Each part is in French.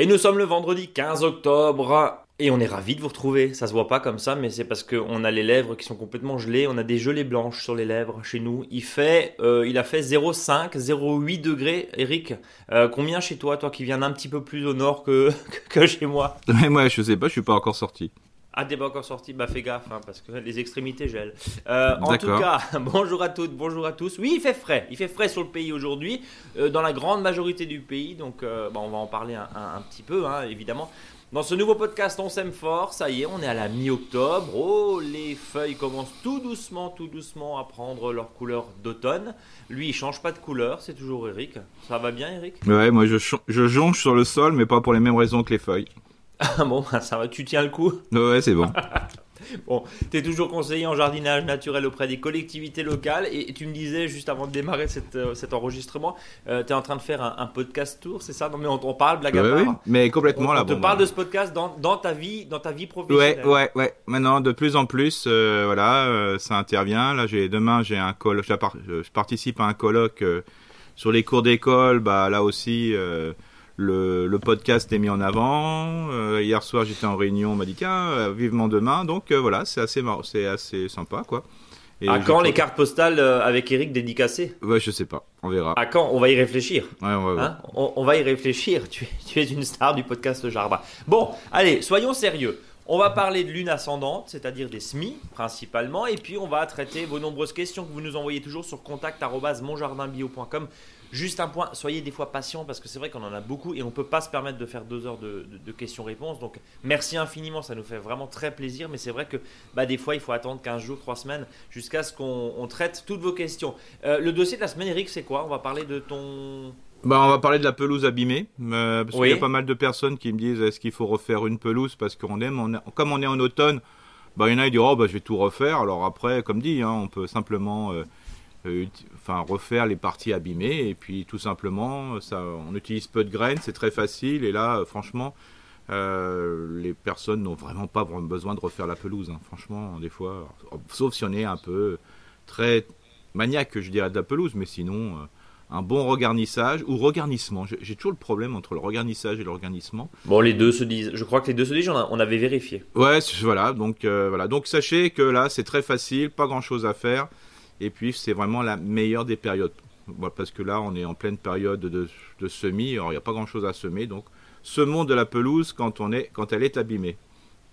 Et nous sommes le vendredi 15 octobre et on est ravis de vous retrouver. Ça se voit pas comme ça, mais c'est parce qu'on a les lèvres qui sont complètement gelées. On a des gelées blanches sur les lèvres chez nous. Il fait, euh, il a fait 0,5, 0,8 degrés. Eric, euh, combien chez toi, toi qui viens d'un petit peu plus au nord que, que chez moi? Mais moi, je sais pas, je suis pas encore sorti. Ah, t'es pas encore sorti Bah fais gaffe, hein, parce que les extrémités gèlent. Euh, en tout cas, bonjour à toutes, bonjour à tous. Oui, il fait frais, il fait frais sur le pays aujourd'hui, euh, dans la grande majorité du pays, donc euh, bah, on va en parler un, un- un petit peu, hein, évidemment. Dans ce nouveau podcast, on s'aime fort, ça y est, on est à la mi-octobre. Oh, les feuilles commencent tout doucement, tout doucement à prendre leur couleur d'automne. Lui, il change pas de couleur, c'est toujours Eric. Ça va bien, Eric? Ouais, moi, je, je jonche sur le sol, mais pas pour les mêmes raisons que les feuilles. Ah bon, bah, ça va, tu tiens le coup Ouais, c'est bon. Bon, tu es toujours conseiller en jardinage naturel auprès des collectivités locales et tu me disais juste avant de démarrer cette, euh, cet enregistrement, tu es en train de faire un, un podcast tour, c'est ça? Non mais on, on parle blague à Ouais, part. ouais, mais On, complètement on là. te bon, parle bah. de ce podcast dans, dans ta vie, dans ta vie Ouais, professionnelle. ouais, ouais. Maintenant, de plus en plus, euh, voilà, euh, ça intervient. Là, j'ai demain, j'ai un colloque. Je, par- je participe à un colloque euh, sur les cours d'école. Bah là aussi, euh, le, le podcast est mis en avant. Euh, hier soir, j'étais en réunion. On m'a dit tiens, euh, vivement demain. Donc euh, voilà, c'est assez, c'est assez sympa, quoi. Et À quand les cartes postales avec Eric dédicacées? Ouais, je sais pas. On verra. À quand? On va y réfléchir. Ouais, on va. Hein? On, on va y réfléchir. Tu, es- tu es une star du podcast Jardin. Bon, allez, soyons sérieux. On va parler de lune ascendante, c'est-à-dire des SMI principalement, et puis on va traiter vos nombreuses questions que vous nous envoyez toujours sur contact@monjardinbio.com. Juste un point, soyez des fois patients parce que c'est vrai qu'on en a beaucoup et on peut pas se permettre de faire deux heures de, de- de questions-réponses. Donc merci infiniment, ça nous fait vraiment très plaisir. Mais c'est vrai que bah, des fois il faut attendre 15 jours, 3 semaines jusqu'à ce qu'on on traite toutes vos questions. Euh, le dossier de la semaine, Eric, c'est quoi? On va parler de ton Bah, on va parler de la pelouse abîmée, euh, parce Oui. qu'il y a pas mal de personnes qui me disent est-ce qu'il faut refaire une pelouse? Parce qu'on aime, on a- comme on est en automne, bah, il y en a qui disent oh bah je vais tout refaire. Alors après, comme dit, hein, on peut simplement euh, enfin refaire les parties abîmées et puis tout simplement, ça, on utilise peu de graines, c'est très facile et là, euh, franchement. euh, les personnes n'ont vraiment pas besoin de refaire la pelouse, hein. franchement, des fois, sauf si on est un peu très maniaque, je dirais, de la pelouse, mais sinon, euh, un bon regarnissage ou regarnissement. J'ai toujours le problème entre le regarnissage et le regarnissement. Bon, les deux se disent. Je crois que les deux se disent. On, avait vérifié. Ouais, voilà. Donc euh, voilà. Donc sachez que là, c'est très facile, pas grand chose à faire, et puis c'est vraiment la meilleure des périodes. Parce que là, on est en pleine période de, semis. Alors il n'y a pas grand chose à semer, donc semons de la pelouse quand on est quand elle est abîmée.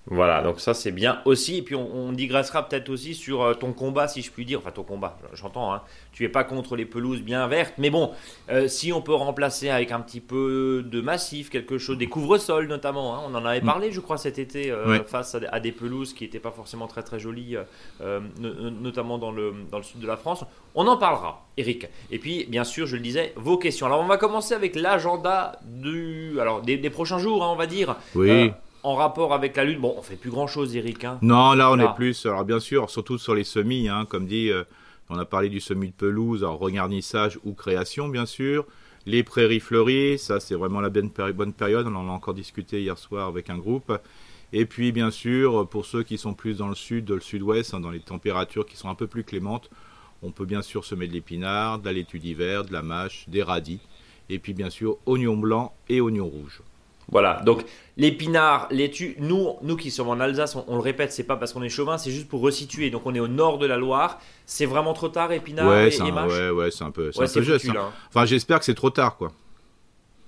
Voilà, donc ça c'est bien aussi. Et puis on, on digressera peut-être aussi sur euh, ton combat, si je puis dire. Enfin, ton combat, j'entends. Hein. Tu es pas contre les pelouses bien vertes, mais bon, euh, si on peut remplacer avec un petit peu de massif, quelque chose, des couvre-sols notamment. hein. On en avait Mm. parlé, je crois, cet été, euh, Ouais. face à, des- à des pelouses qui n'étaient pas forcément très très jolies, euh, no- no- notamment dans le, dans le sud de la France. On en parlera, Eric. Et puis, bien sûr, je le disais, vos questions. Alors, on va commencer avec l'agenda du, alors des, des prochains jours, hein, on va dire. Oui. En rapport avec la lune, bon, on fait plus grand chose, Eric. Hein. Non, là on Ah. est plus. Alors bien sûr, surtout sur les semis, hein, comme dit, euh, on a parlé du semis de pelouse, alors regarnissage ou création, bien sûr. Les prairies fleuries, ça c'est vraiment la bonne période. On en a encore discuté hier soir avec un groupe. Et puis bien sûr, pour ceux qui sont plus dans le sud, le sud-ouest, hein, dans les températures qui sont un peu plus clémentes, on peut bien sûr semer de l'épinard, de la laitue d'hiver, de la mâche, des radis. Et puis bien sûr, oignons blancs et oignons rouges. Voilà, donc l'épinard, laitue, nous, nous qui sommes en Alsace, on, on le répète, c'est pas parce qu'on est chauvin, c'est juste pour resituer. Donc on est au nord de la Loire, c'est vraiment trop tard, épinard ouais, et, c'est et mâche ouais, ouais, c'est un peu, c'est Ouais, un peu juste. hein. Enfin, j'espère que c'est trop tard, quoi.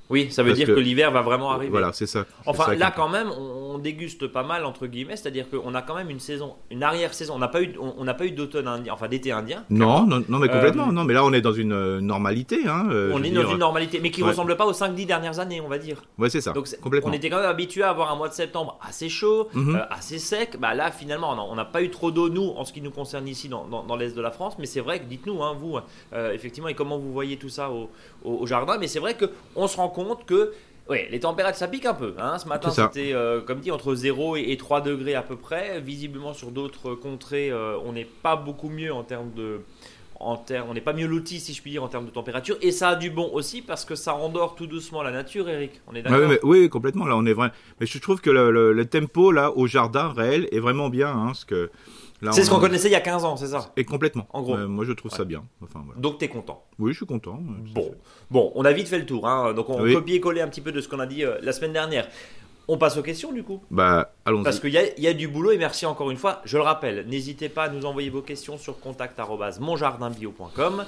Oui, ça veut Parce dire que, que- l'hiver va vraiment arriver. Voilà, c'est ça. Enfin, ça là, quand même, on, on déguste pas mal, entre guillemets, c'est-à-dire qu'on a quand même une saison, une arrière-saison. On n'a pas eu, on n'a pas eu d'automne indien, enfin d'été indien. Non, non, non, mais complètement. Euh, Non, mais là, on est dans une euh, normalité. Hein, euh, On est dans une normalité, mais qui ouais. ressemble pas aux 5-10 dernières années, on va dire. Ouais, c'est ça. Donc complètement. on était quand même habitué à avoir un mois de septembre assez chaud, Mhm. euh, assez sec. Bah là finalement on n'a pas eu trop d'eau nous en ce qui nous concerne ici dans, dans- dans l'est de la France, mais c'est vrai que dites-nous hein, vous euh, effectivement et comment vous voyez tout ça au, au- au jardin. Mais c'est vrai que on se rend compte que ouais, les températures ça pique un peu. hein. Ce matin c'était euh, comme dit entre 0 et, et 3 degrés à peu près. Visiblement sur d'autres contrées euh, on n'est pas beaucoup mieux en termes de en on n'est pas mieux loti si je puis dire en termes de température. Et ça a du bon aussi parce que ça endort tout doucement la nature, Eric. On est d'accord? oui, complètement. Là, on est vrai. Mais je trouve que le, le- le tempo là au jardin réel est vraiment bien, hein, parce que C'est ce qu'on connaissait il y a 15 ans, c'est ça. Et complètement. En gros. Euh, moi, je trouve ça bien. Enfin, voilà. Donc t'es content. Oui, je suis content. Bon, bon, on a vite fait le tour. Hein. Donc on Oui. copie-coller un petit peu de ce qu'on a dit euh, la semaine dernière. On passe aux questions du coup. Bah, allons-y. Parce qu'il y, a- il y a du boulot et merci encore une fois. Je le rappelle, n'hésitez pas à nous envoyer vos questions sur contact@monjardinbio.com.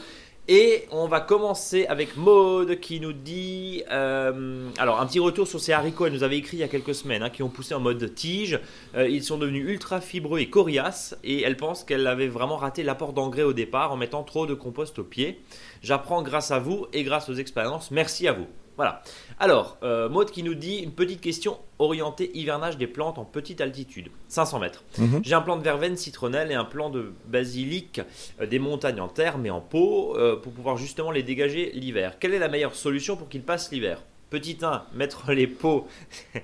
Et on va commencer avec Maude qui nous dit euh, alors un petit retour sur ces haricots. Elle nous avait écrit il y a quelques semaines hein, qui ont poussé en mode tige. Euh, ils sont devenus ultra fibreux et coriaces et elle pense qu'elle avait vraiment raté l'apport d'engrais au départ en mettant trop de compost au pied. J'apprends grâce à vous et grâce aux expériences. Merci à vous. Voilà. Alors, euh, Maud qui nous dit une petite question orientée hivernage des plantes en petite altitude, 500 mètres. Mhm. J'ai un plant de verveine citronnelle et un plant de basilic euh, des montagnes en terre mais en pot euh, pour pouvoir justement les dégager l'hiver. Quelle est la meilleure solution pour qu'ils passent l'hiver? Petit 1, mettre les pots.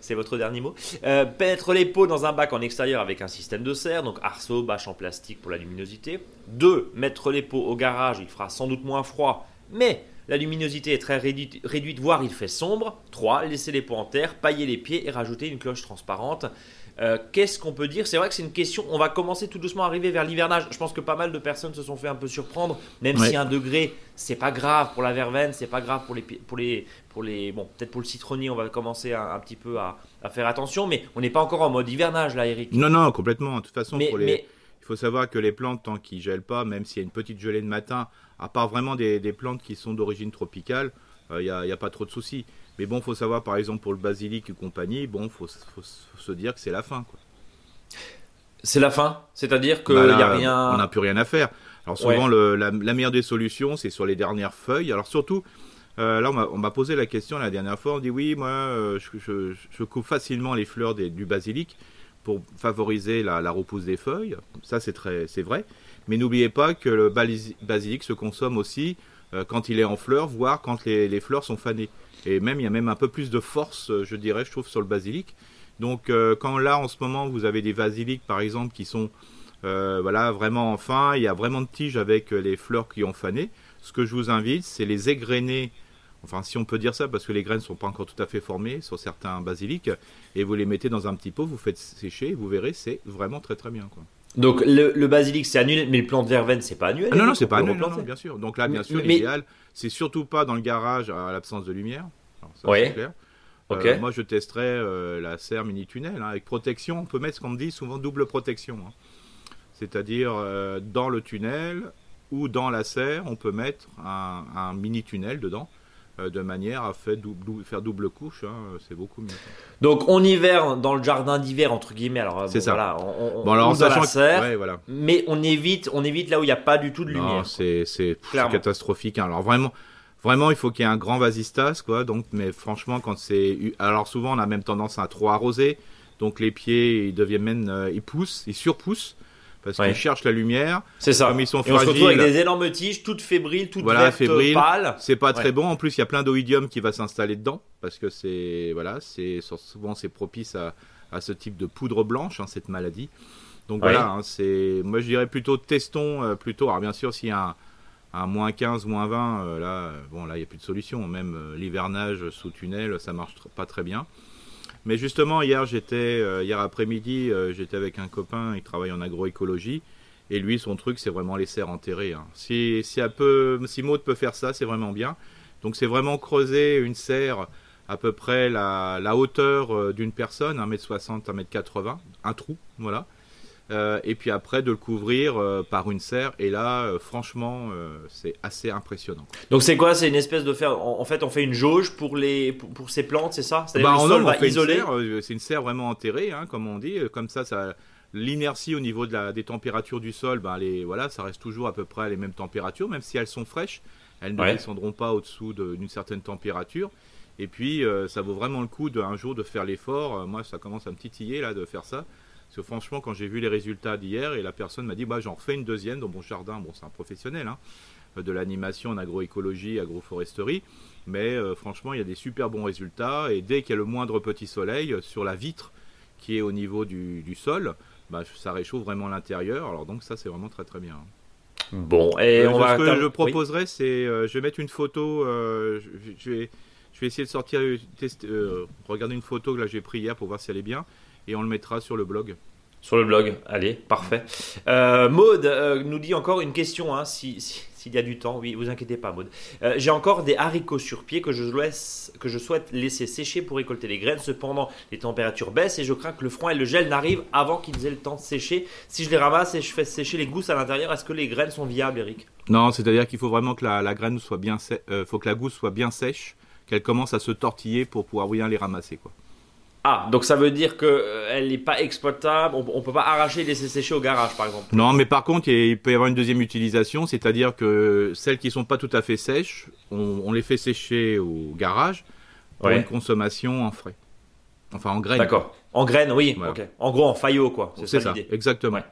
C'est- votre dernier mot. Euh, mettre les pots dans un bac en extérieur avec un système de serre, donc arceau, bâche en plastique pour la luminosité. 2. Mettre les pots au garage, il fera sans doute moins froid, mais la luminosité est très réduite, réduite voire il fait sombre. 3. Laisser les pots en terre, pailler les pieds et rajouter une cloche transparente. Euh, Qu'est-ce qu'on peut dire? C'est vrai que c'est une question. On va commencer tout doucement à arriver vers l'hivernage. Je pense que pas mal de personnes se sont fait un peu surprendre, même Ouais. si un degré, c'est pas grave pour la verveine, c'est pas grave pour les, pour les, pour les, bon, peut-être pour le citronnier, on va commencer un, un petit peu à, à faire attention, mais on n'est pas encore en mode hivernage là, Eric. Non, non, complètement. De toute façon, mais, pour les... mais faut savoir que les plantes, tant qu'ils gèlent pas, même s'il y a une petite gelée de matin, à part vraiment des, des plantes qui sont d'origine tropicale, il n'y a, y a pas trop de soucis. Mais bon, faut savoir, par exemple, pour le basilic et compagnie, bon, faut, faut, faut se dire que c'est la fin. C'est la fin, c'est-à-dire qu'il Bah n'y a rien. On n'a plus rien à faire. Alors souvent, le- la, la meilleure des solutions, c'est sur les dernières feuilles. Alors surtout, euh, là, on m'a- posé la question la dernière fois. On dit oui, moi, euh, je, je- je coupe facilement les fleurs des- du basilic pour favoriser la, repousse des feuilles. Ça, c'est vrai. Mais n'oubliez pas que le basilic se consomme aussi euh, quand il est en fleurs, voire quand les, fleurs sont fanées. Et même, il y a même un peu plus de force, euh, je dirais, je trouve, sur le basilic. Donc, euh, quand là, en ce moment, vous avez des basiliques, par exemple, qui sont voilà, vraiment enfin, il y a vraiment de tiges avec les fleurs qui ont fané. Ce que je vous invite, c'est les égrener, enfin si on peut dire ça, parce que les graines ne sont pas encore tout à fait formées sur certains basiliques, et vous les mettez dans un petit pot, vous faites sécher, et vous verrez, c'est vraiment très très bien. Quoi. Donc le, le basilic c'est annuel, mais le plant de verveine c'est pas annuel. Ah non, non, c'est pas peut non, non, bien sûr. Donc là, bien sûr, mais- l'idéal, c'est surtout pas dans le garage à l'absence de lumière. Alors, ça, Ouais. c'est clair. Euh, moi, je testerais euh, la serre mini-tunnel hein, avec protection. On peut mettre ce qu'on me dit souvent double protection. hein. C'est-à-dire euh, dans le tunnel ou dans la serre, on peut mettre un, un mini-tunnel dedans de manière à faire double, faire double couche. hein, c'est beaucoup mieux. Donc on hiverne dans le jardin d'hiver entre guillemets. Alors C'est bon, ça. Voilà, on, on, Bon, alors, on en sachant la que- serre, ouais, voilà. mais on évite, on évite là où il n'y a pas du tout de Non, lumière. c'est c'est- catastrophique. hein. Alors vraiment, vraiment, il faut qu'il y ait un grand vasistas, quoi. Donc, mais franchement, quand c'est, alors souvent, on a même tendance à trop arroser. Donc les pieds, ils deviennent même, euh, ils poussent, ils surpoussent parce Ouais. qu'ils cherchent la lumière. C'est ça. Comme ils sont Et on se retrouve avec fragiles. des énormes tiges, toutes fébriles, toutes Voilà, vertes, fébriles. pâles. C'est pas très Ouais. bon. En plus, il y a plein d'oïdium qui va s'installer dedans parce que c'est, voilà, c'est souvent c'est propice à, à ce type de poudre blanche, hein, cette maladie. Donc Ouais. voilà, hein, c'est, moi je dirais plutôt testons euh, plutôt. Alors bien sûr, s'il y a un, un moins 15, moins 20, euh, là, bon là, il n'y a plus de solution. Même euh, l'hivernage sous tunnel, ça marche pas très bien. Mais justement, hier, j'étais, euh, hier après-midi, euh, j'étais avec un copain, il travaille en agroécologie. Et lui, son truc, c'est vraiment les serres enterrées. hein. Si, si, un peu, si Maud peut faire ça, c'est vraiment bien. Donc, c'est vraiment creuser une serre à peu près la, la hauteur euh, d'une personne, 1m60, 1m80, un trou, voilà. Euh, et puis après, de le couvrir euh, par une serre. Et là, euh, franchement, c'est assez impressionnant. Donc c'est quoi? C'est une espèce de faire. En en fait, on fait une jauge pour les pour, pour ces plantes, c'est ça? C'est-à-dire Bah, une c'est une serre vraiment enterrée, hein, comme on dit. Comme ça, ça l'inertie au niveau de la, des températures du sol, ben, les, voilà, ça reste toujours à peu près à les mêmes températures, même si elles sont fraîches, elles ne Ouais. descendront pas au-dessous de- d'une certaine température. Et puis, ça vaut vraiment le coup de, un jour de faire l'effort. Moi, ça commence à me titiller là de faire ça. Parce que franchement, quand j'ai vu les résultats d'hier, et la personne m'a dit, bah, j'en refais une deuxième dans mon jardin. Bon, c'est un professionnel, hein, de l'animation en agroécologie, agroforesterie. Mais euh, franchement, il y a des super bons résultats. Et dès qu'il y a le moindre petit soleil euh, sur la vitre qui est au niveau du, du sol, bah, ça réchauffe vraiment l'intérieur. Alors donc ça, c'est vraiment très très bien. Bon, et Euh, on ce va. que attendre- je oui. proposerais, c'est euh, je vais mettre une photo. je, je vais, je vais essayer de sortir, tester, regarder une photo que là j'ai pris hier pour voir si elle est bien, et on le mettra sur le blog. Sur le blog, allez, parfait. Euh, Maude euh, nous dit encore une question, hein, si- si- s'il y a du temps. Oui, vous inquiétez pas, Maude. Euh, J'ai encore des haricots sur pied que je, laisse, que je souhaite laisser sécher pour récolter les graines. Cependant, les températures baissent et je crains que le froid et le gel n'arrivent avant qu'ils aient le temps de sécher. Si je les ramasse et je fais sécher les gousses à l'intérieur, est-ce que les graines sont viables, Eric? Non, c'est-à-dire qu'il faut vraiment que la, la graine soit bien, euh, faut que la gousse soit bien sèche, qu'elle commence à se tortiller pour pouvoir bien les ramasser, quoi. Ah, donc ça veut dire qu'elle n'est pas exploitable. On, on peut pas arracher et laisser sécher au garage, par exemple. Non, mais par contre, il peut y avoir une deuxième utilisation, c'est-à-dire que celles qui sont pas tout à fait sèches, on, on les fait sécher au garage pour Ouais. une consommation en frais. Enfin, en graines. D'accord. En graines, oui. Voilà. En gros, en faillot, quoi. C'est ça ça, exactement. Ouais.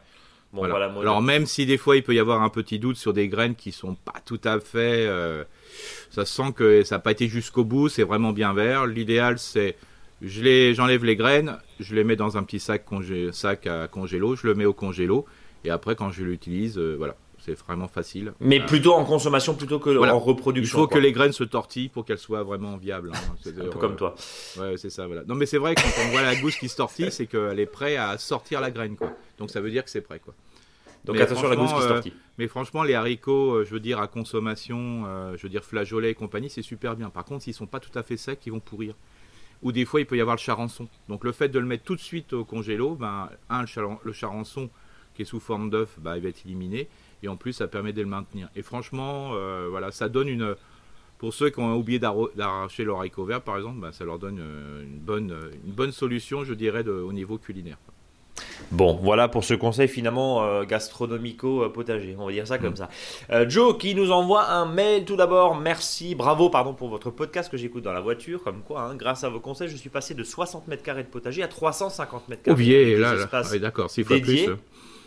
Bon, Voilà. Alors même si des fois il peut y avoir un petit doute sur des graines qui sont pas tout à fait, euh, ça se sent que ça n'a pas été jusqu'au bout, c'est vraiment bien vert. L'idéal c'est, je les, j'enlève les graines, je les mets dans un petit sac, congé, sac à congélo, je le mets au congélo et après quand je l'utilise, euh, voilà, c'est vraiment facile. Mais Euh, plutôt en consommation plutôt que Voilà. en il reproduction. faut quoi. que les graines se tortillent pour qu'elles soient vraiment viables. hein. Un peu comme euh, toi. Ouais, c'est ça, voilà. Non, mais c'est vrai, quand on voit la gousse qui se tortille, c'est qu'elle est prête à sortir la graine, quoi. Donc ça veut dire que c'est prêt, quoi. Donc Mais attention à la gousse qui se franchement, tortille. Mais franchement, les haricots, euh, je veux dire, à consommation, euh, je veux dire, flageolets et compagnie, c'est super bien. Par contre, s'ils sont pas tout à fait secs, ils vont pourrir. Ou des fois, il peut y avoir le charançon. Donc le fait de le mettre tout de suite au congélo, ben, un, le, charan- le charançon qui est sous forme d'œuf, ben, il va être éliminé. Et en plus, ça permet de le maintenir. Et franchement, euh, voilà, ça donne une... Pour ceux qui ont oublié d'arracher leur haricot vert, par exemple, ben, ça leur donne euh, une, bonne, solution, je dirais, au niveau culinaire. Bon, voilà pour ce conseil finalement euh, gastronomico-potager, on va dire ça comme ça. Euh, Joe qui nous envoie un mail tout d'abord, merci, bravo pardon pour votre podcast que j'écoute dans la voiture, comme quoi, hein, grâce à vos conseils, je suis passé de 60 mètres carrés de potager à 350 mètres carrés. Des là, là. Ah d'accord, six fois dédiés. plus. euh.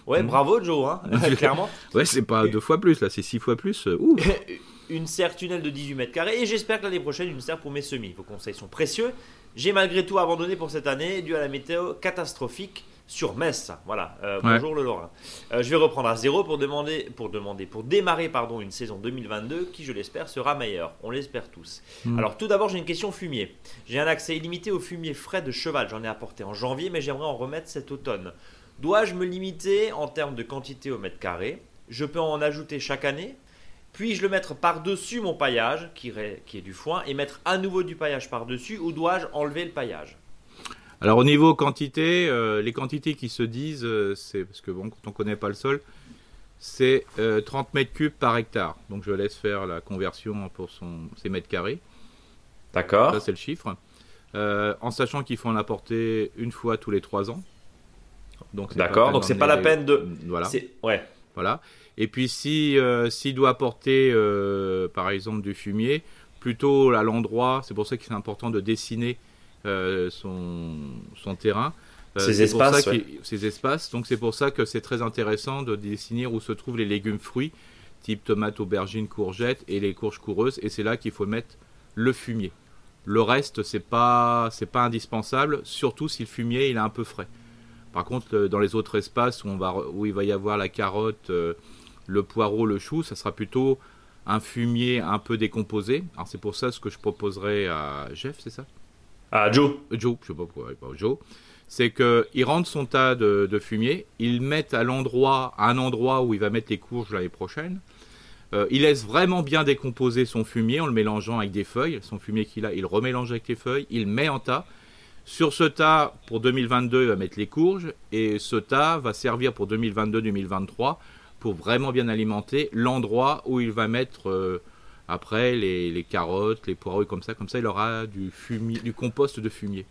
Ouais, Mm. bravo Joe, hein, clairement. Ouais, c'est pas deux fois plus, là, c'est six fois plus. euh, ouh. une serre tunnel de 18 mètres carrés et j'espère que l'année prochaine une serre pour mes semis. Vos conseils sont précieux. J'ai malgré tout abandonné pour cette année dû à la météo catastrophique sur Metz. Voilà. Euh, Ouais. Bonjour le Lorrain. Euh, je vais reprendre à zéro pour demander, pour demander, pour démarrer pardon une saison 2022 qui je l'espère sera meilleure. On l'espère tous. Mm. Alors tout d'abord j'ai une question fumier. J'ai un accès illimité au fumier frais de cheval. J'en ai apporté en janvier mais j'aimerais en remettre cet automne. Dois-je me limiter en termes de quantité au mètre carré? Je peux en ajouter chaque année? Puis-je le mettre par-dessus mon paillage, qui, ré- qui est du foin, et mettre à nouveau du paillage par-dessus, ou dois-je enlever le paillage? Alors au niveau quantité, euh, les quantités qui se disent, euh, c'est parce que bon, quand on connaît pas le sol, c'est euh, 30 mètres cubes par hectare. Donc je laisse faire la conversion pour son, ses mètres carrés. D'accord. Ça c'est le chiffre. Euh, en sachant qu'il faut en apporter une fois tous les 3 ans. Donc D'accord, donc c'est pas la peine de- Voilà. Ouais. Voilà. Et puis si euh, s'il doit apporter euh, par exemple du fumier, plutôt à l'endroit, c'est pour ça que c'est important de dessiner euh, son, son terrain. Euh, Ces espaces, Ces espaces. Donc c'est pour ça que c'est très intéressant de dessiner où se trouvent les légumes fruits, type tomates, aubergines, courgettes et les courges coureuses. Et c'est là qu'il faut mettre le fumier. Le reste, c'est pas, c'est pas indispensable, surtout si le fumier il est un peu frais. Par contre, euh, dans les autres espaces où, on va, où il va y avoir la carotte, euh, le poireau, le chou, ça sera plutôt un fumier un peu décomposé. Alors c'est pour ça ce que je proposerais à Jeff, c'est ça? Ah, Joe. Joe, je sais pas pourquoi, Joe. C'est qu'il rentre son tas de, de fumier, il met à l'endroit, à un endroit où il va mettre les courges l'année prochaine. Euh, il laisse vraiment bien décomposer son fumier en le mélangeant avec des feuilles. Son fumier qu'il a, il remélange avec les feuilles, il met en tas. Sur ce tas, pour 2022, il va mettre les courges. Et ce tas va servir pour 2022-2023 pour vraiment bien alimenter l'endroit où il va mettre euh, après les, les carottes, les poireaux, et comme ça. Comme ça, il aura du, fumier, du compost de fumier.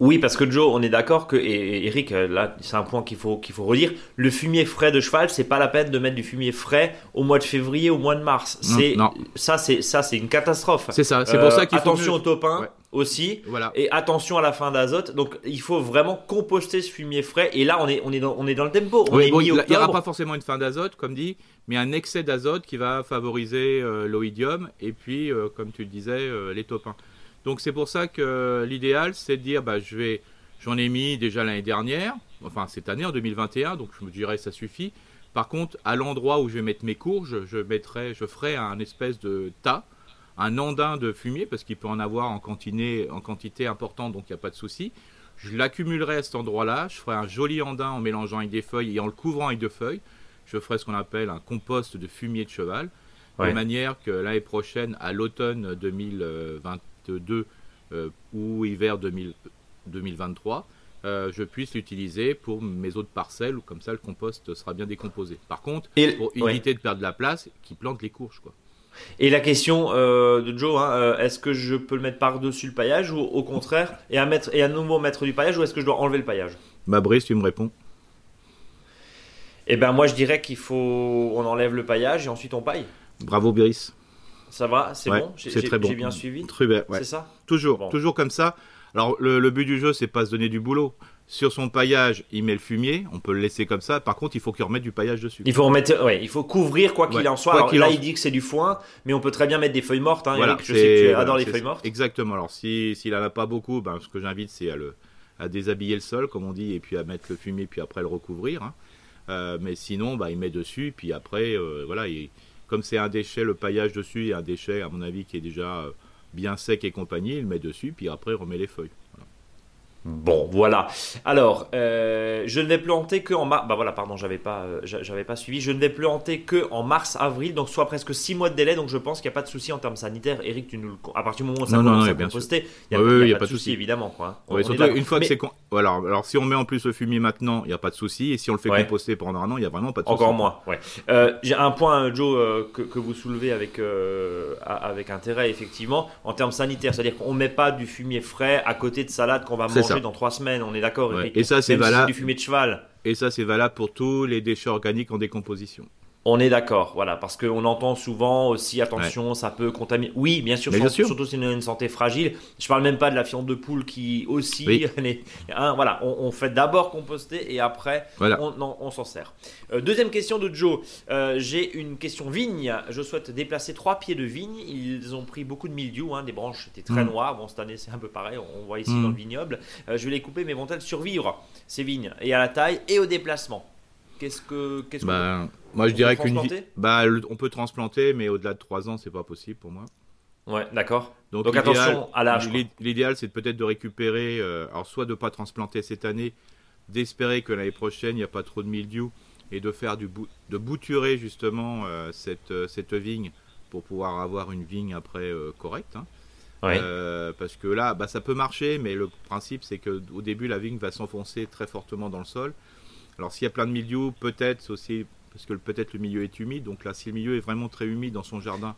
Oui, parce que Joe, on est d'accord que, et Eric, euh, là, c'est un point qu'il faut, qu'il faut redire, le fumier frais de cheval, c'est pas la peine de mettre du fumier frais au mois de février, au mois de mars. C'est, non. ça, c'est, ça, c'est une catastrophe. C'est ça, c'est Euh, pour ça qu'il faut. Attention mieux- au topin Ouais. Aussi. Voilà. Et attention à la fin d'azote. Donc, il faut vraiment composter ce fumier frais. Et là, on est, on est, dans, on est dans le tempo. On Oui, est bon, il n'y aura pas forcément une fin d'azote, comme dit, mais un excès d'azote qui va favoriser euh, l'oïdium et puis, euh, comme tu le disais, euh, les topins. Donc c'est pour ça que l'idéal, c'est de dire, bah, je vais, j'en ai mis déjà l'année dernière, enfin cette année en 2021, donc je me dirais ça suffit. Par contre, à l'endroit où je vais mettre mes courges, je, mettrai, je ferai un espèce de tas, un andin de fumier, parce qu'il peut en avoir en quantité, en quantité importante, donc il n'y a pas de souci. Je l'accumulerai à cet endroit-là, je ferai un joli andin en mélangeant avec des feuilles et en le couvrant avec deux feuilles. Je ferai ce qu'on appelle un compost de fumier de cheval, de manière que l'année prochaine, à l'automne 2022 euh, ou hiver 2023, euh, je puisse l'utiliser pour mes autres parcelles, ou comme ça le compost sera bien décomposé. Par contre, pour éviter de perdre de la place, qui plante les courges. Quoi. Et la question euh, de Joe, hein, euh, est-ce que je peux le mettre par-dessus le paillage ou au contraire, et à, mettre, et à nouveau mettre du paillage, ou est-ce que je dois enlever le paillage? Bah Brice, tu me réponds. Eh ben moi je dirais qu'il faut, on enlève le paillage et ensuite on paille. Bravo Brice. Ça va, c'est bon, c'est très bon. J'ai bien suivi? Très bien, C'est ça? Toujours, toujours comme ça. Alors le, but du jeu, c'est pas se donner du boulot. Sur son paillage, il met le fumier, on peut le laisser comme ça. Par contre, il faut qu'il remette du paillage dessus. Il faut remettre, ouais, il faut couvrir quoi qu'il en soit. Alors, là, il dit que c'est du foin, mais on peut très bien mettre des feuilles mortes. Hein, Eric, je sais que tu adores les feuilles mortes. Exactement. Alors, s'il si, n'en a pas beaucoup, ben, ce que j'invite, c'est à, le, à déshabiller le sol, comme on dit, et puis à mettre le fumier, puis après le recouvrir. Hein. Euh, mais sinon, bah, il met dessus, puis après, euh, voilà, comme c'est un déchet, le paillage dessus, et un déchet, à mon avis, qui est déjà euh, bien sec et compagnie, il met dessus, puis après, il remet les feuilles. Bon, voilà. Alors, euh, je ne vais planter que en mars. Bah voilà, pardon, j'avais pas, euh, j'avais pas suivi. Je ne vais planter que en mars, avril, donc soit presque 6 mois de délai. Donc je pense qu'il n'y a pas de souci en termes sanitaires. Eric, tu nous le... à partir du moment où ça commence à composter, il n'y a, pas de souci évidemment. Quoi. surtout une fois que c'est voilà. Alors si on met en plus le fumier maintenant, il n'y a pas de souci. Et si on le fait composter pendant un an, il n'y a vraiment pas de souci. Encore moins. Ouais. Euh, J'ai un point, Joe, que, que, vous soulevez avec avec intérêt effectivement en termes sanitaires, c'est-à-dire qu'on met pas du fumier frais à côté de salade qu'on va manger dans trois semaines, on est d'accord. Et ça, c'est valable. du fumier de cheval. Et ça, c'est valable pour tous les déchets organiques en décomposition. On est d'accord, voilà, parce qu'on entend souvent aussi, attention, ça peut contaminer. Oui, bien sûr, surtout, si on a une santé fragile. Je parle même pas de la fiente de poule qui aussi. Hein, voilà, on, fait d'abord composter et après on, s'en sert. Euh, deuxième question de Joe. Euh, j'ai une question vigne. Je souhaite déplacer trois pieds de vigne. Ils ont pris beaucoup de mildiou, hein, des branches étaient très mm. noires. Bon, cette année c'est un peu pareil, on voit ici mm. dans le vignoble. Euh, je vais les couper, mais vont-elles survivre ces vignes Et à la taille et au déplacement? Qu'est-ce que. Qu'est-ce bah, moi, je dirais qu'une. Bah, on peut transplanter, mais au-delà de 3 ans, c'est pas possible pour moi. Ouais, d'accord. Donc, attention à l'âge. L'idéal, c'est peut-être de récupérer. Euh, alors, soit de ne pas transplanter cette année, d'espérer que l'année prochaine, il n'y a pas trop de mildiou, et de faire du de bouturer justement euh, cette, euh, cette vigne pour pouvoir avoir une vigne après correcte. Hein. parce que là, bah, ça peut marcher, mais le principe, c'est qu'au début, la vigne va s'enfoncer très fortement dans le sol. Alors s'il y a plein de milieux, peut-être aussi, parce que peut-être le milieu est humide, donc là si le milieu est vraiment très humide dans son jardin,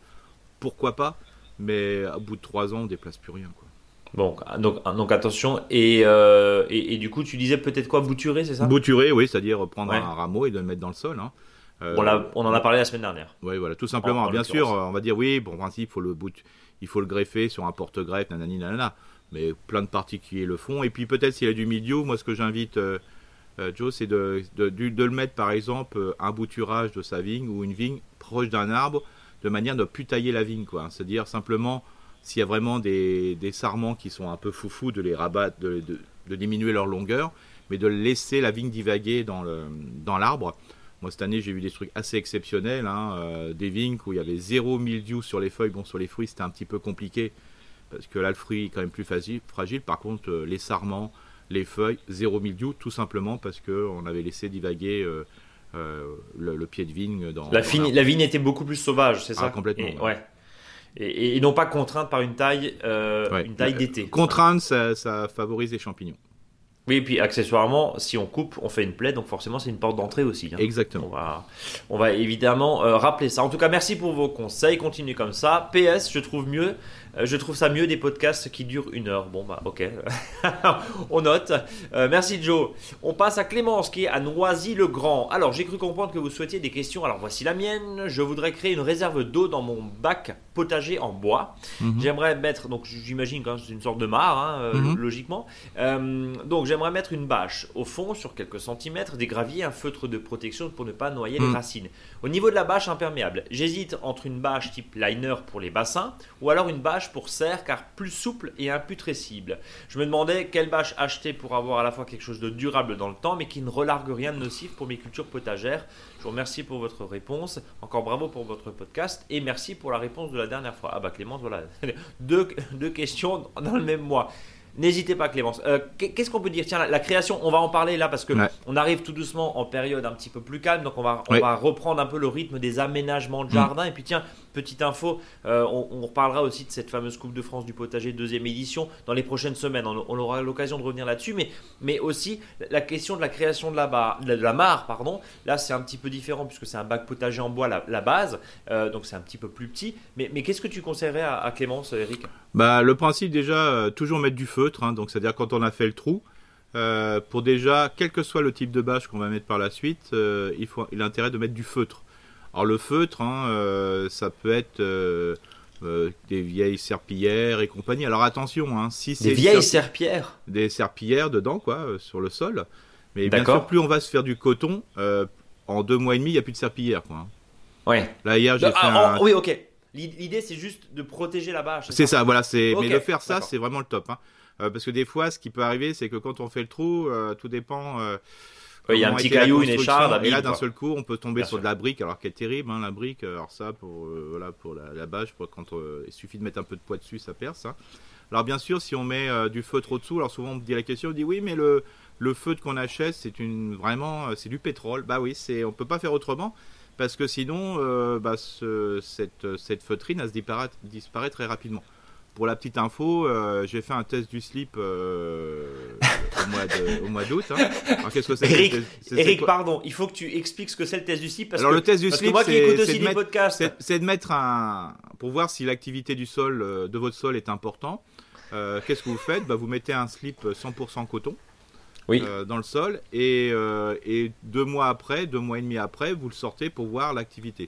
pourquoi pas? Mais à bout de trois ans, on déplace plus rien. Quoi. Bon, donc, donc attention. Et, euh, et, du coup, tu disais peut-être quoi? Bouturer, c'est ça? Bouturer, oui, c'est-à-dire prendre un rameau et de le mettre dans le sol. Hein. Euh, on, en a parlé la semaine dernière. Oui, voilà, tout simplement. Bien sûr, on va dire oui, bon, en principe, il faut le, bout, il faut le greffer sur un porte-greffe, nanani, nanana. Mais plein de particuliers le font. Et puis peut-être s'il y a du milieu, moi ce que j'invite euh, euh, Joe, c'est de, de, de, le mettre par exemple euh, un bouturage de sa vigne ou une vigne proche d'un arbre de manière à ne plus tailler la vigne. quoi. C'est-à-dire simplement s'il y a vraiment des, sarments qui sont un peu foufous, de les rabattre, de, de, diminuer leur longueur, mais de laisser la vigne divaguer dans l'arbre. Moi, cette année, j'ai vu des trucs assez exceptionnels, hein, euh, des vignes où il y avait zéro mildiou sur les feuilles. Bon, sur les fruits, c'était un petit peu compliqué, parce que là, le fruit est quand même plus fragile. Par contre, les sarments, les feuilles, zéro mildiou, tout simplement parce qu'on avait laissé divaguer euh, euh, le, pied de vigne dans. La, la vigne était beaucoup plus sauvage, c'est ah, ça Complètement. Et, ouais. Et, non pas contrainte par une taille, euh, une taille d'été. Contrainte, ça, favorise les champignons. Oui, et puis accessoirement, si on coupe, on fait une plaie, donc forcément c'est une porte d'entrée aussi. Hein. Exactement. On va, on va évidemment rappeler ça. En tout cas, merci pour vos conseils, continuez comme ça. PS, je trouve mieux je trouve ça mieux des podcasts qui durent une heure. Bon, bah, ok. On note. Euh, merci, Joe. On passe à Clémence qui est à Noisy-le-Grand. Alors, j'ai cru comprendre que vous souhaitiez des questions. Alors, voici la mienne. Je voudrais créer une réserve d'eau dans mon bac potager en bois. Mhm. J'aimerais mettre, donc j'imagine quand c'est une sorte de mare, hein, euh, Mhm. logiquement. Euh, donc j'aimerais mettre une bâche au fond sur quelques centimètres, des graviers, un feutre de protection pour ne pas noyer les Mhm. racines. Au niveau de la bâche imperméable, j'hésite entre une bâche type liner pour les bassins ou alors une bâche pour serre car plus souple et imputrescible. Je me demandais quelle bâche acheter pour avoir à la fois quelque chose de durable dans le temps mais qui ne relargue rien de nocif pour mes cultures potagères. Je vous remercie pour votre réponse. Encore bravo pour votre podcast et merci pour la réponse de la dernière fois. Ah bah Clémence, voilà. deux, deux questions dans le même mois. N'hésitez pas Clémence. Euh, qu'est- Qu'est-ce qu'on peut dire? Tiens, la, la création, on va en parler là parce que Ouais. on arrive tout doucement en période un petit peu plus calme, donc on va, on Ouais. va reprendre un peu le rythme des aménagements Mm. de jardin. Et puis tiens, petite info, euh, on, on reparlera aussi de cette fameuse Coupe de France du potager deuxième édition dans les prochaines semaines. On, on aura l'occasion de revenir là-dessus, mais, mais aussi la question de la création de la, bar- de la mare. Pardon. Là, c'est un petit peu différent puisque c'est un bac potager en bois la, la base, euh, donc c'est un petit peu plus petit. Mais, mais qu'est-ce que tu conseillerais à, à Clémence, Eric? Bah, le principe déjà, toujours mettre du feutre, hein, donc c'est-à-dire quand on a fait le trou, euh, pour déjà, quel que soit le type de bâche qu'on va mettre par la suite, euh, il, faut, il a intérêt de mettre du feutre. Alors le feutre, hein, euh, ça peut être des vieilles serpillières et compagnie. Alors attention, hein, si c'est Des vieilles ser- serpillères des serpillières dedans, quoi, sur le sol. Mais bien sûr, plus on va se faire du coton, en deux mois et demi, il n'y a plus de serpillière, quoi. hein. Ouais. Là hier, j'ai Ah, fait ah, un, Oui, ok. L'idée, c'est juste de protéger la bâche. C'est ça, voilà. C'est mais de faire ça, c'est vraiment le top. hein. Euh, parce que des fois, ce qui peut arriver, c'est que quand on fait le trou, euh, tout dépend. euh, Ouais, il y a un petit caillou, une écharde, Et là, d'un seul coup, on peut tomber Bien sur sûr. de la brique, alors qu'elle est terrible, hein, la brique. Alors ça, pour euh, voilà, pour la, la bâche, pour quand euh, il suffit de mettre un peu de poids dessus, ça perce. hein. Alors bien sûr, si on met euh, du feutre au-dessous, alors souvent on me dit la question, on dit oui, mais le le feutre qu'on achète, c'est une vraiment, c'est du pétrole. Bah oui, c'est, on peut pas faire autrement. Parce que sinon, bah, ce- cette, cette feutrine, elle se disparaît, disparaît très rapidement. Pour la petite info, euh, j'ai fait un test du slip euh, au mois d'août. hein. Alors qu'est-ce que c'est que Eric, c'est Eric, pardon, il faut que tu expliques ce que c'est le test du slip parce Alors que, le test du slip, c'est de mettre- un pour voir si l'activité du sol, euh, de votre sol est important. euh, Qu'est-ce que vous faites? Bah, Vous mettez un slip 100% coton Oui. dans le sol et, et deux mois après, deux mois et demi après, vous le sortez pour voir l'activité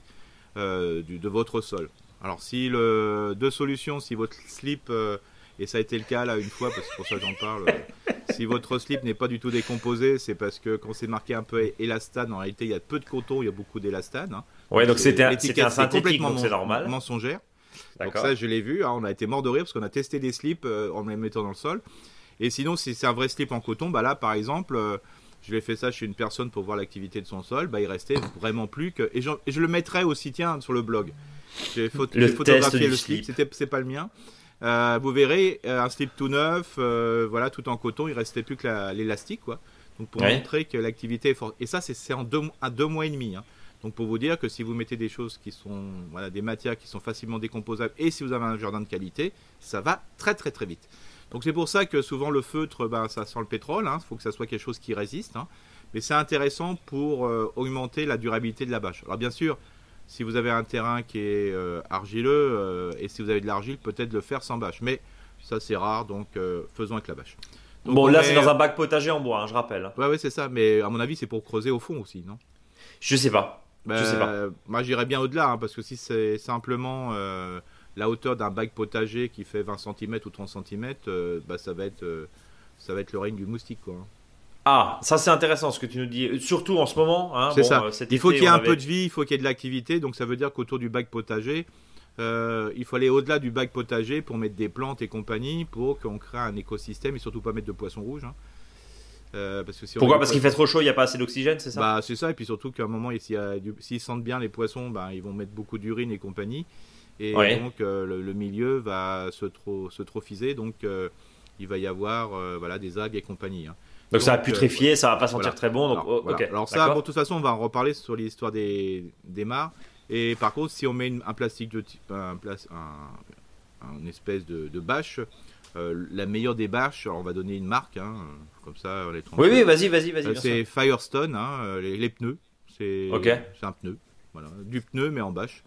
de votre sol. Alors si le deux solutions, si votre slip euh, et ça a été le cas là une fois parce que pour ça j'en parle. euh, si votre slip n'est pas du tout décomposé, c'est parce que quand c'est marqué un peu élastane, en réalité il y a peu de coton, il y a beaucoup d'élastane. hein. ouais, donc C'est- c'était un, un c'est synthétique, donc c'est normal. mensongère. Donc ça, je l'ai vu. hein, on a été mort de rire parce qu'on a testé des slips euh, en les mettant dans le sol. Et sinon, si c'est un vrai slip en coton, bah là, par exemple, je l'ai fait ça chez une personne pour voir l'activité de son sol. Bah, il restait vraiment plus que. Et, j'en- et je le mettrai aussi, tiens, sur le blog. J'ai photographié le slip. c'est pas le mien. Euh, vous verrez, euh, un slip tout neuf, euh, voilà, tout en coton. Il restait plus que la- l'élastique, quoi. Donc pour Ouais. montrer que l'activité est forte. Et ça, c'est, en deux, à deux mois et demi. hein. Donc pour vous dire que si vous mettez des choses qui sont, voilà, des matières qui sont facilement décomposables et si vous avez un jardin de qualité, ça va très très très vite. Donc c'est pour ça que souvent le feutre, ben, ça sent le pétrole. Il faut que ça soit quelque chose qui résiste. hein. Mais c'est intéressant pour euh, augmenter la durabilité de la bâche. Alors bien sûr, si vous avez un terrain qui est euh, argileux euh, et si vous avez de l'argile, peut-être le faire sans bâche. Mais ça c'est rare, donc euh, faisons avec la bâche. Donc, Bon, on là, c'est dans un bac potager en bois, hein, je rappelle. hein. Ouais, ouais, c'est ça. Mais à mon avis, c'est pour creuser au fond aussi, non? Je sais pas. Je sais pas. Moi, j'irais bien au-delà, hein, parce que si c'est simplement la hauteur d'un bac potager qui fait 20 cm ou 30 cm, bah, ça, va être, euh, ça va être le règne du moustique. Quoi. hein. Ah, ça c'est intéressant ce que tu nous dis. Surtout en ce moment. hein, c'est bon, ça. euh, cet Il faut qu'il y ait un avait- peu de vie, il faut qu'il y ait de l'activité. Donc, ça veut dire qu'autour du bac potager, euh, il faut aller au-delà du bac potager pour mettre des plantes et compagnie, pour qu'on crée un écosystème et surtout pas mettre de poissons rouges. hein. Euh, parce que si on Pourquoi Parce qu'il fait trop chaud, il n'y a pas assez d'oxygène, c'est ça? Bah, c'est ça, et puis surtout qu'à un moment, s'ils sentent bien les poissons, bah, ils vont mettre beaucoup d'urine et compagnie. Et Ouais. donc, euh, le, le milieu va se, tro- se trophiser, donc il va y avoir voilà, des algues et compagnie. hein. Donc ça va putréfier, ça va pas sentir voilà. très bon. Donc, Alors, oh, voilà. ok. Alors ça, bon, de toute façon, on va en reparler sur l'histoire des, des mares. Et par contre, si on met une- un plastique de type, un, plas- un- un espèce de, de bâche, euh, la meilleure des bâches, alors on va donner une marque, hein, comme ça, on les Oui, oui, vas-y, vas-y, vas-y. euh, c'est. Firestone, hein, euh, les, les pneus. C'est un pneu. Voilà. Du pneu, mais en bâche.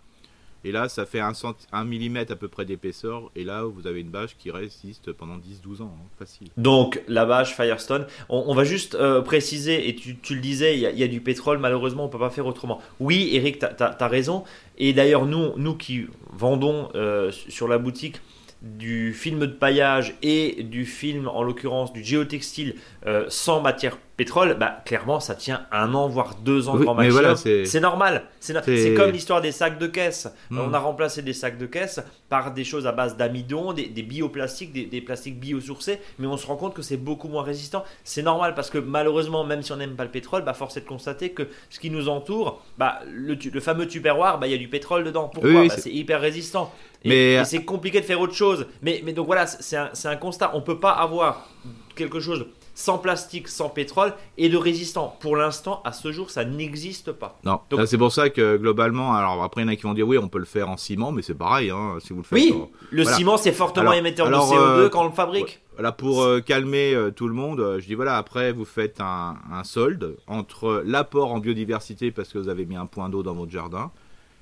Et là, ça fait un, cent... un millimètre à peu près d'épaisseur. Et là, vous avez une bâche qui résiste pendant 10-12 ans. hein, facile. Donc la bâche Firestone, on, va juste euh, préciser, et tu, le disais, il y, a, du pétrole, malheureusement on peut pas faire autrement. Oui Eric, tu as, raison, et d'ailleurs nous, nous qui vendons euh, sur la boutique du film de paillage et du film en l'occurrence du géotextile euh, sans matière pétrole, bah, clairement ça tient un an voire deux ans Oui, grand maximum. voilà, c'est- normal. C'est comme l'histoire des sacs de caisse. Hmm. On a remplacé des sacs de caisse par des choses à base d'amidon, des, des bioplastiques, des, des plastiques biosourcés, mais on se rend compte que c'est beaucoup moins résistant. C'est normal parce que malheureusement, même si on n'aime pas le pétrole, bah, force est de constater que ce qui nous entoure, bah, le, le fameux tupperware, bah, il y a du pétrole dedans. Pourquoi Oui, oui, Bah, c'est- hyper résistant. Et, Mais- et c'est compliqué de faire autre chose. Mais, mais donc voilà, c'est un, un constat. On peut pas avoir quelque chose sans plastique, sans pétrole et de résistant. Pour l'instant, à ce jour, ça n'existe pas. Non, Donc- c'est pour ça que globalement, alors après, il y en a qui vont dire oui, on peut le faire en ciment, mais c'est pareil, hein, si vous le faites. Oui, le Voilà. ciment, c'est fortement Alors- émetteur alors, de CO2 euh, quand on le fabrique. Là, pour euh, calmer euh, tout le monde, je dis voilà, après, vous faites un, un solde entre l'apport en biodiversité parce que vous avez mis un point d'eau dans votre jardin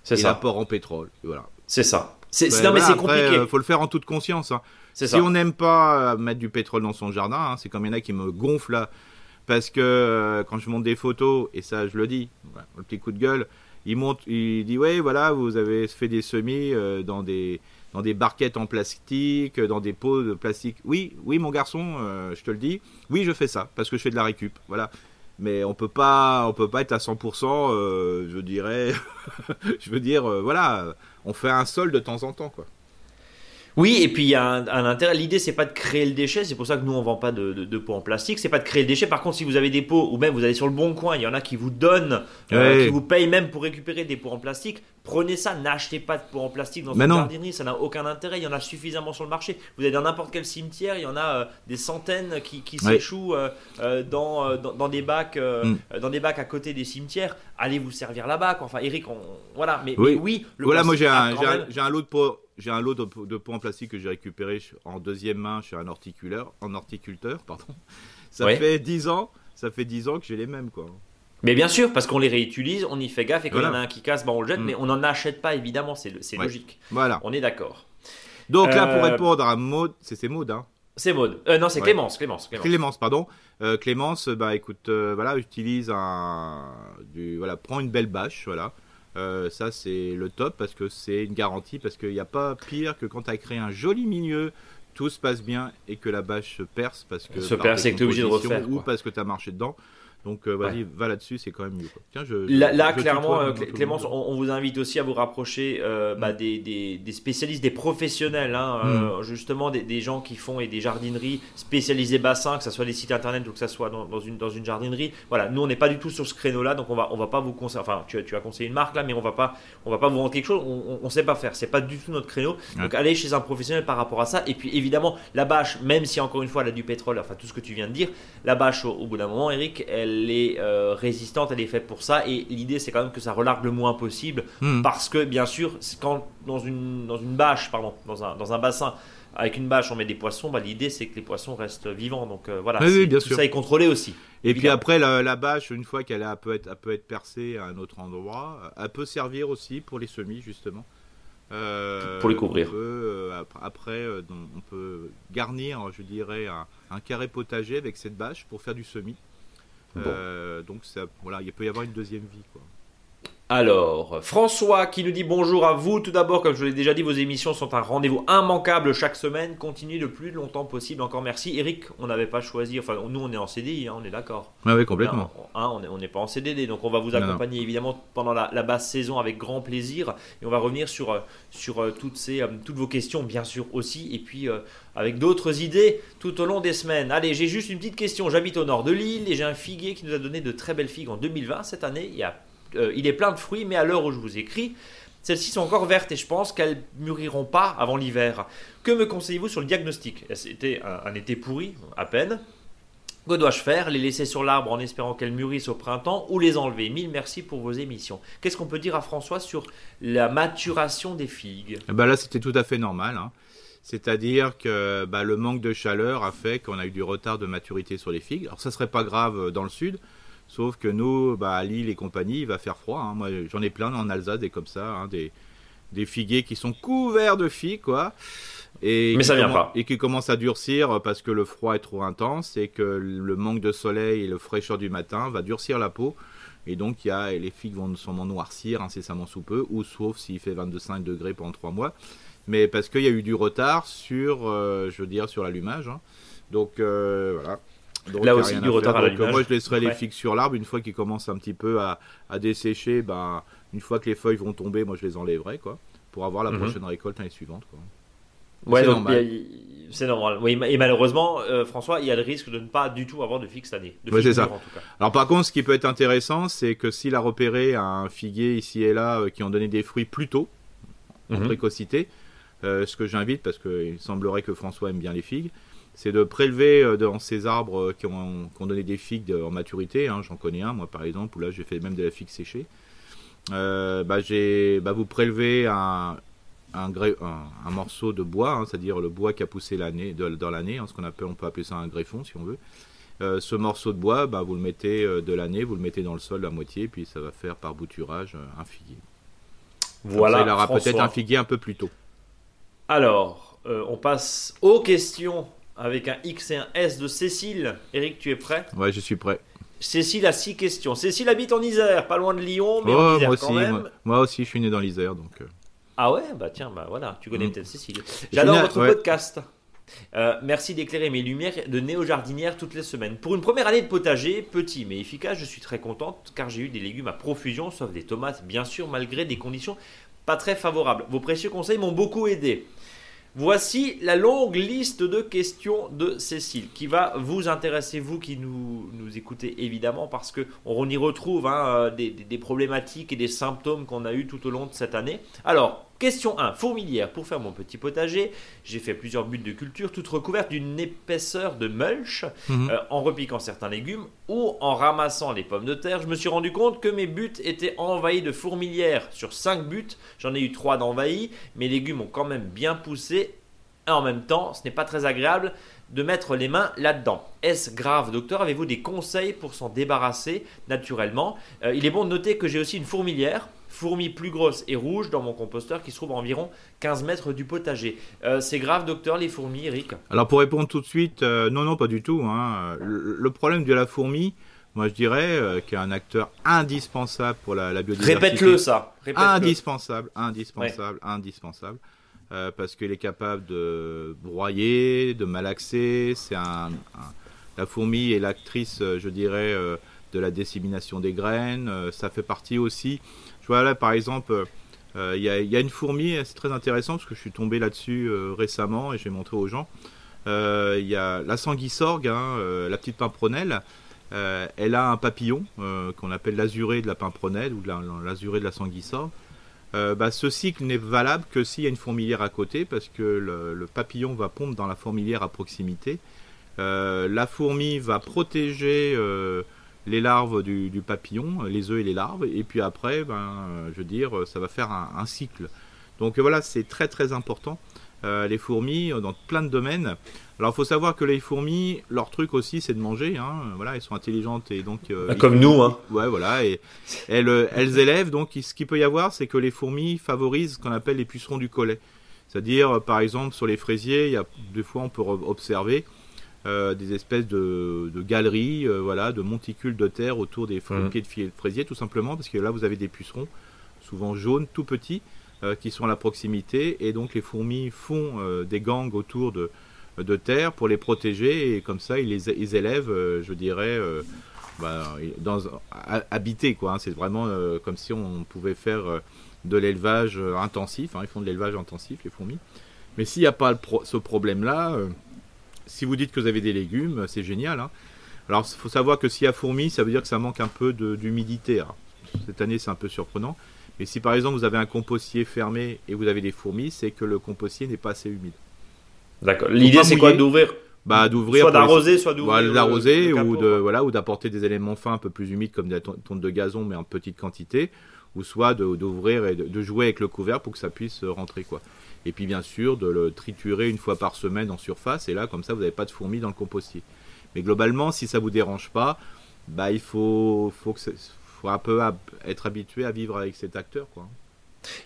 et l'apport en pétrole. Voilà. C'est ça. C'est, Ouais, non, mais voilà, c'est compliqué. euh, faut le faire en toute conscience. hein. Si ça. on n'aime pas euh, mettre du pétrole dans son jardin, hein, c'est comme il y en a qui me gonflent là, parce que euh, quand je monte des photos, et ça je le dis, voilà, le petit coup de gueule, il monte, il dit ouais voilà, vous avez fait des semis euh, dans des dans des barquettes en plastique, dans des pots de plastique. Oui, oui mon garçon, euh, je te le dis, oui je fais ça parce que je fais de la récup, voilà. Mais on peut pas, on peut pas être à 100%, euh, je dirais, je veux dire, euh, voilà, on fait un sol de temps en temps quoi. Oui, et puis il y a un, un intérêt. L'idée, c'est pas de créer le déchet. C'est pour ça que nous, on vend pas de, de, de pots en plastique. C'est pas de créer le déchet. Par contre, si vous avez des pots, ou même vous allez sur le bon coin, il y en a qui vous donnent, euh, qui vous payent même pour récupérer des pots en plastique. Prenez ça. N'achetez pas de pots en plastique dans une jardinerie. Ça n'a aucun intérêt. Il y en a suffisamment sur le marché. Vous allez dans n'importe quel cimetière, il y en a euh, des centaines qui, qui Ouais. s'échouent euh, dans, dans, dans des bacs, Mm. dans des bacs à côté des cimetières. Allez vous servir là-bas. quoi. Enfin, Eric, on- voilà. Mais Oui. mais oui, le voilà, moi j'ai un, j'ai un- j'ai un lot de pots, j'ai un lot de, pots- de pots en plastique que j'ai récupéré en deuxième main chez un horticulteur, en horticulteur, pardon. Ça Ouais. fait 10 ans, ça fait 10 ans que j'ai les mêmes quoi. Mais bien sûr, parce qu'on les réutilise, on y fait gaffe et quand il y en a un qui casse, bah on le jette, Mm. mais on n'en achète pas évidemment, c'est Ouais. logique. Voilà. On est d'accord. Donc là pour Euh, répondre à Maud, c'est Maud hein. C'est Maud. Euh, non, c'est Ouais. Clémence, Clémence, Clémence. Clémence, pardon. Euh, Clémence, bah écoute, voilà, utilise un, du, voilà, prends une belle bâche, voilà. Euh, ça c'est le top parce que c'est une garantie parce qu'il n'y a pas pire que quand tu as créé un joli milieu, tout se passe bien et que la bâche se perce parce que Se perce et que t'es obligé de refaire, ou quoi. parce que tu as marché dedans. Donc euh, vas-y, va là-dessus, c'est quand même mieux. quoi. Tiens, je, Là, là, je- je clairement, euh, Clémence, on, on vous invite aussi à vous rapprocher euh, bah, Mm. des, des- des spécialistes, des professionnels, hein, euh, justement des, des gens qui font et des jardineries spécialisées bassins, que ce soit des sites internet ou que ce soit dans, dans une, dans une jardinerie. Voilà, nous on n'est pas du tout sur ce créneau-là, donc on va, on va pas vous conseiller. Enfin, tu, as- tu as conseillé une marque là, mais on va pas, on va pas vous vendre quelque chose. On, on, on sait pas faire. C'est pas du tout notre créneau. Donc allez chez un professionnel par rapport à ça. Et puis évidemment, la bâche, même si encore une fois elle a du pétrole, enfin tout ce que tu viens de dire, la bâche au, au bout d'un moment, Eric, elle est euh, résistante, elle est faite pour ça. Et l'idée c'est quand même que ça relargue le moins possible, Hmm. parce que bien sûr, quand dans une dans une bâche, pardon, dans un dans un bassin. Avec une bâche, on met des poissons. Bah, l'idée, c'est que les poissons restent vivants. Donc euh, voilà, Oui, oui, c'est- bien tout sûr. ça est contrôlé aussi. Et puis après, la, la bâche, une fois qu'elle elle peut, être, elle peut être percée à un autre endroit, elle peut servir aussi pour les semis, justement. Euh, Pour les couvrir. on peut, euh, ap- après, on peut garnir, je dirais, un, un carré potager avec cette bâche pour faire du semis. Euh, donc ça, voilà, il peut y avoir une deuxième vie. Quoi. Alors, François qui nous dit bonjour à vous. Tout d'abord, comme je l'ai déjà dit, vos émissions sont un rendez-vous immanquable chaque semaine. Continuez le plus longtemps possible. Encore merci. Eric, on n'avait pas choisi, enfin nous on est en CDI, hein, on est d'accord. Ah oui, complètement. Hein, on n'est pas en CDD, donc on va vous non. accompagner évidemment pendant la, la basse saison avec grand plaisir. Et on va revenir sur, euh, sur euh, toutes, ces, euh, toutes vos questions, bien sûr aussi, et puis euh, avec d'autres idées tout au long des semaines. Allez, j'ai juste une petite question. J'habite au nord de l'île et j'ai un figuier qui nous a donné de très belles figues en 2020. Cette année, il, y a, euh, il est plein de fruits, mais à l'heure où je vous écris, celles-ci sont encore vertes et je pense qu'elles mûriront pas avant l'hiver. Que me conseillez-vous sur le diagnostic? C'était un, un été pourri, à peine. Que dois-je faire? Les laisser sur l'arbre en espérant qu'elles mûrissent au printemps ou les enlever? Mille merci pour vos émissions. Qu'est-ce qu'on peut dire à François sur la maturation des figues? Eh ben là, c'était tout à fait normal. hein. C'est-à-dire que bah, le manque de chaleur a fait qu'on a eu du retard de maturité sur les figues. Alors ça serait pas grave euh, dans le sud, sauf que nous, bah, à Lille et compagnie, il va faire froid. hein. Moi, j'en ai plein en Alsace, des comme ça, hein, des, des figuiers qui sont couverts de figues, quoi. Et Mais ça vient pas. Et qui commencent à durcir parce que le froid est trop intense et que le manque de soleil et le fraîcheur du matin va durcir la peau. Et donc, il y a, et les figues vont sûrement noircir incessamment sous peu, ou sauf s'il fait 22,5 degrés pendant 3 mois. Mais parce qu'il y a eu du retard sur, euh, je veux dire, sur l'allumage. hein. Donc, euh, voilà. Donc, Là il y a aussi, du à retard faire. à. Moi, je laisserai les figues sur l'arbre. Une fois qu'ils commencent un petit peu à, à dessécher, ben, une fois que les feuilles vont tomber, moi, je les enlèverai, quoi. Pour avoir la Mhm. prochaine récolte l'année suivante, quoi. Ouais, C'est donc, normal. Oui, et malheureusement, euh, François, il y a le risque de ne pas du tout avoir de figue cette année. De Ouais, figue c'est ça. mûre, en tout cas. Alors par contre, ce qui peut être intéressant, c'est que s'il a repéré un figuier ici et là euh, qui ont donné des fruits plus tôt, en Mhm. précocité, euh, ce que j'invite, parce qu'il semblerait que François aime bien les figues, c'est de prélever euh, dans ces arbres euh, qui ont, qui ont donné des figues de- en maturité. hein, J'en connais un, moi par exemple, où là j'ai fait même de la figue séchée. Euh, bah, j'ai- bah, vous prélevez un, un, gré- un- un morceau de bois, hein, c'est-à-dire le bois qui a poussé l'année, de- dans l'année, hein, ce qu'on appelle, on peut appeler ça un greffon si on veut. Euh, ce morceau de bois, bah, vous le mettez de l'année, vous le mettez dans le sol à moitié, puis ça va faire par bouturage un figuier. Voilà. ça, il aura peut-être un figuier un peu plus tôt. Alors, euh, on passe aux questions avec un X et un S de Cécile. Eric, tu es prêt? Ouais, je suis prêt. Cécile a six questions. Cécile habite en Isère, pas loin de Lyon, mais en Oh, Isère moi quand aussi, même. moi, moi aussi, je suis né dans l'Isère, donc. euh, Ah ouais, bah tiens, bah voilà, tu connais Mm. peut-être Cécile. J'adore votre ouais. podcast. Euh, merci d'éclairer mes lumières de néo-jardinière toutes les semaines. Pour une première année de potager, petit mais efficace, je suis très contente car j'ai eu des légumes à profusion, sauf des tomates, bien sûr, malgré des conditions pas très favorables. Vos précieux conseils m'ont beaucoup aidé. Voici la longue liste de questions de Cécile qui va vous intéresser, vous qui nous, nous écoutez évidemment, parce que on y retrouve hein, euh, des, des- des problématiques et des symptômes qu'on a eu tout au long de cette année. Alors, question 1, fourmilière. Pour faire mon petit potager, j'ai fait plusieurs buts de culture, toutes recouvertes d'une épaisseur de mulch. Mhm. Euh, en repiquant certains légumes ou en ramassant les pommes de terre, je me suis rendu compte que mes buts étaient envahis de fourmilières. Sur 5 buts, j'en ai eu 3 d'envahis. Mes légumes ont quand même bien poussé. Et en même temps, ce n'est pas très agréable de mettre les mains là-dedans. Est-ce grave, docteur? Avez-vous des conseils pour s'en débarrasser naturellement? Euh, Il est bon de noter que j'ai aussi une fourmilière, fourmi plus grosse et rouge, dans mon composteur qui se trouve à environ 15 mètres du potager. Euh, C'est grave, docteur, les fourmis, Eric Alors pour répondre tout de suite, euh, non, non, pas du tout. hein. Le, le problème de la fourmi, moi je dirais, euh, qui est un acteur indispensable pour la, la biodiversité. Répète-le ça. Répète-le. Indispensable, indispensable, indispensable. euh, parce qu'il est capable de broyer, de malaxer. C'est un, un- la fourmi est l'actrice, je dirais, de la dissémination des graines. Ça fait partie aussi. Vois là, par exemple, euh, il y, a- une fourmi, c'est très intéressant parce que je suis tombé là-dessus euh, récemment et j'ai montré aux gens. Euh, Il y a la sanguisorgue, hein, la petite pimpronelle. Elle a un papillon qu'on appelle l'azuré de la pimpronelle ou l'azuré de la sanguisorgue. Euh, bah, ce cycle n'est valable que s'il y a une fourmilière à côté parce que le, papillon va pondre dans la fourmilière à proximité. La fourmi va protéger les larves du, du papillon, les œufs et les larves, et puis après, ben, euh, je veux dire, ça va faire un, un cycle. Donc euh, voilà, c'est très très important. Euh, les fourmis, dans plein de domaines. Alors il faut savoir que les fourmis, leur truc aussi, c'est de manger. Hein. Voilà, elles sont intelligentes et donc. euh, Bah, Comme nous, hein. Ouais, voilà, et elles, elles élèvent. Donc, ce qu'il peut y avoir, c'est que les fourmis favorisent ce qu'on appelle les pucerons du collet. C'est-à-dire, par exemple, sur les fraisiers, il y a des fois, on peut observer euh, des espèces de, de galeries, euh, voilà, de monticules de terre autour des fr- Mhm. pieds de fraisiers, tout simplement, parce que là, vous avez des pucerons, souvent jaunes, tout petits, euh, qui sont à la proximité, et donc les fourmis font des gangs autour de, de terre pour les protéger, et comme ça, ils les ils élèvent, je dirais. bah, dans, ha- habité quoi. hein. C'est vraiment comme si on pouvait faire de l'élevage intensif. hein. Ils font de l'élevage intensif les fourmis. Mais s'il n'y a pas pro- ce problème-là, si vous dites que vous avez des légumes, c'est génial. hein. Alors il faut savoir que s'il y a fourmis, ça veut dire que ça manque un peu d'humidité. Alors, Cette année, c'est un peu surprenant. Mais si par exemple vous avez un compostier fermé et vous avez des fourmis, c'est que le compostier n'est pas assez humide. D'accord. L'idée, c'est quoi d'ouvrir Bah d'ouvrir Soit les- d'arroser, soit d'ouvrir. d'arroser ou de voilà ou d'apporter des éléments fins un peu plus humides comme des ton- tontes de gazon mais en petite quantité ou soit d'ouvrir et de, jouer avec le couvert pour que ça puisse rentrer quoi. Et puis bien sûr de le triturer une fois par semaine en surface et là comme ça vous n'avez pas de fourmis dans le compostier. Mais globalement si ça vous dérange pas, bah il faut faut que faut un peu être habitué à vivre avec cet acteur quoi.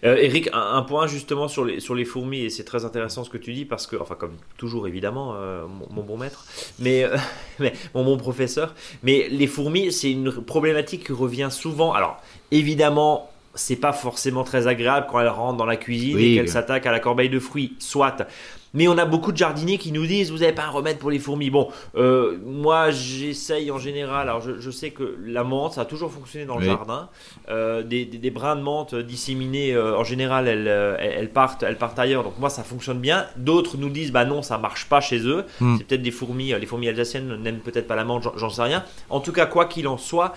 Euh, Eric, un, point justement sur les, sur les fourmis, et c'est très intéressant ce que tu dis, parce que, enfin, comme toujours évidemment, euh, mon, bon maître, mais, euh, mais, mon bon professeur, mais les fourmis, c'est une problématique qui revient souvent. Alors, évidemment, c'est pas forcément très agréable quand elles rentrent dans la cuisine et qu'elles s'attaquent à la corbeille de fruits, soit. Mais on a beaucoup de jardiniers qui nous disent vous n'avez pas un remède pour les fourmis. Bon, euh, moi j'essaye en général. Alors je, sais que la menthe ça a toujours fonctionné dans le jardin. Euh, des, des, brins de menthe disséminés euh, en général elles, partent elles partent ailleurs. Donc moi ça fonctionne bien. D'autres nous disent bah non ça marche pas chez eux. Hmm. C'est peut-être des fourmis. Les fourmis alsaciennes n'aiment peut-être pas la menthe. J'en sais rien. En tout cas quoi qu'il en soit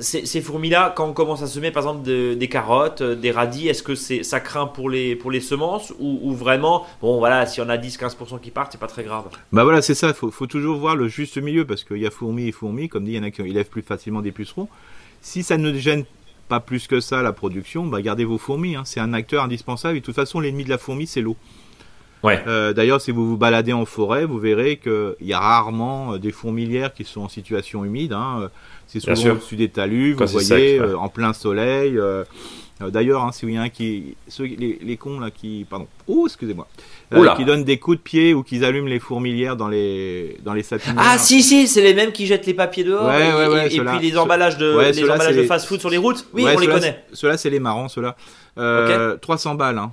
ces, fourmis-là, quand on commence à semer par exemple des carottes, des radis, est-ce que c'est, ça craint pour les, pour les semences ou, vraiment, bon voilà, si on a 10-15% qui partent, c'est pas très grave Bah voilà, c'est ça, il faut, faut, toujours voir le juste milieu parce qu'il y a fourmis et fourmis, comme dit, il y en a qui élèvent plus facilement des pucerons. Si ça ne gêne pas plus que ça la production, bah gardez vos fourmis, hein. c'est un acteur indispensable et de toute façon, l'ennemi de la fourmi, c'est l'eau. Ouais. Euh, d'ailleurs, si vous vous baladez en forêt, vous verrez qu'il y a rarement euh, des fourmilières qui sont en situation humide. Hein. C'est souvent au-dessus des talus, vous voyez, euh, en plein soleil. Euh, euh, d'ailleurs, hein, si vous y a un qui, ceux, les, les, cons là qui, pardon, oh excusez-moi, qui donnent des coups de pied ou qui allument les fourmilières dans les dans les sapinières. Ah si si, c'est les mêmes qui jettent les papiers dehors et, et, puis les emballages de les emballages de fast-food sur les routes. Oui, on les connaît. Ceux-là, c'est les marrants, ceux-là. Euh, 300 balles. Hein.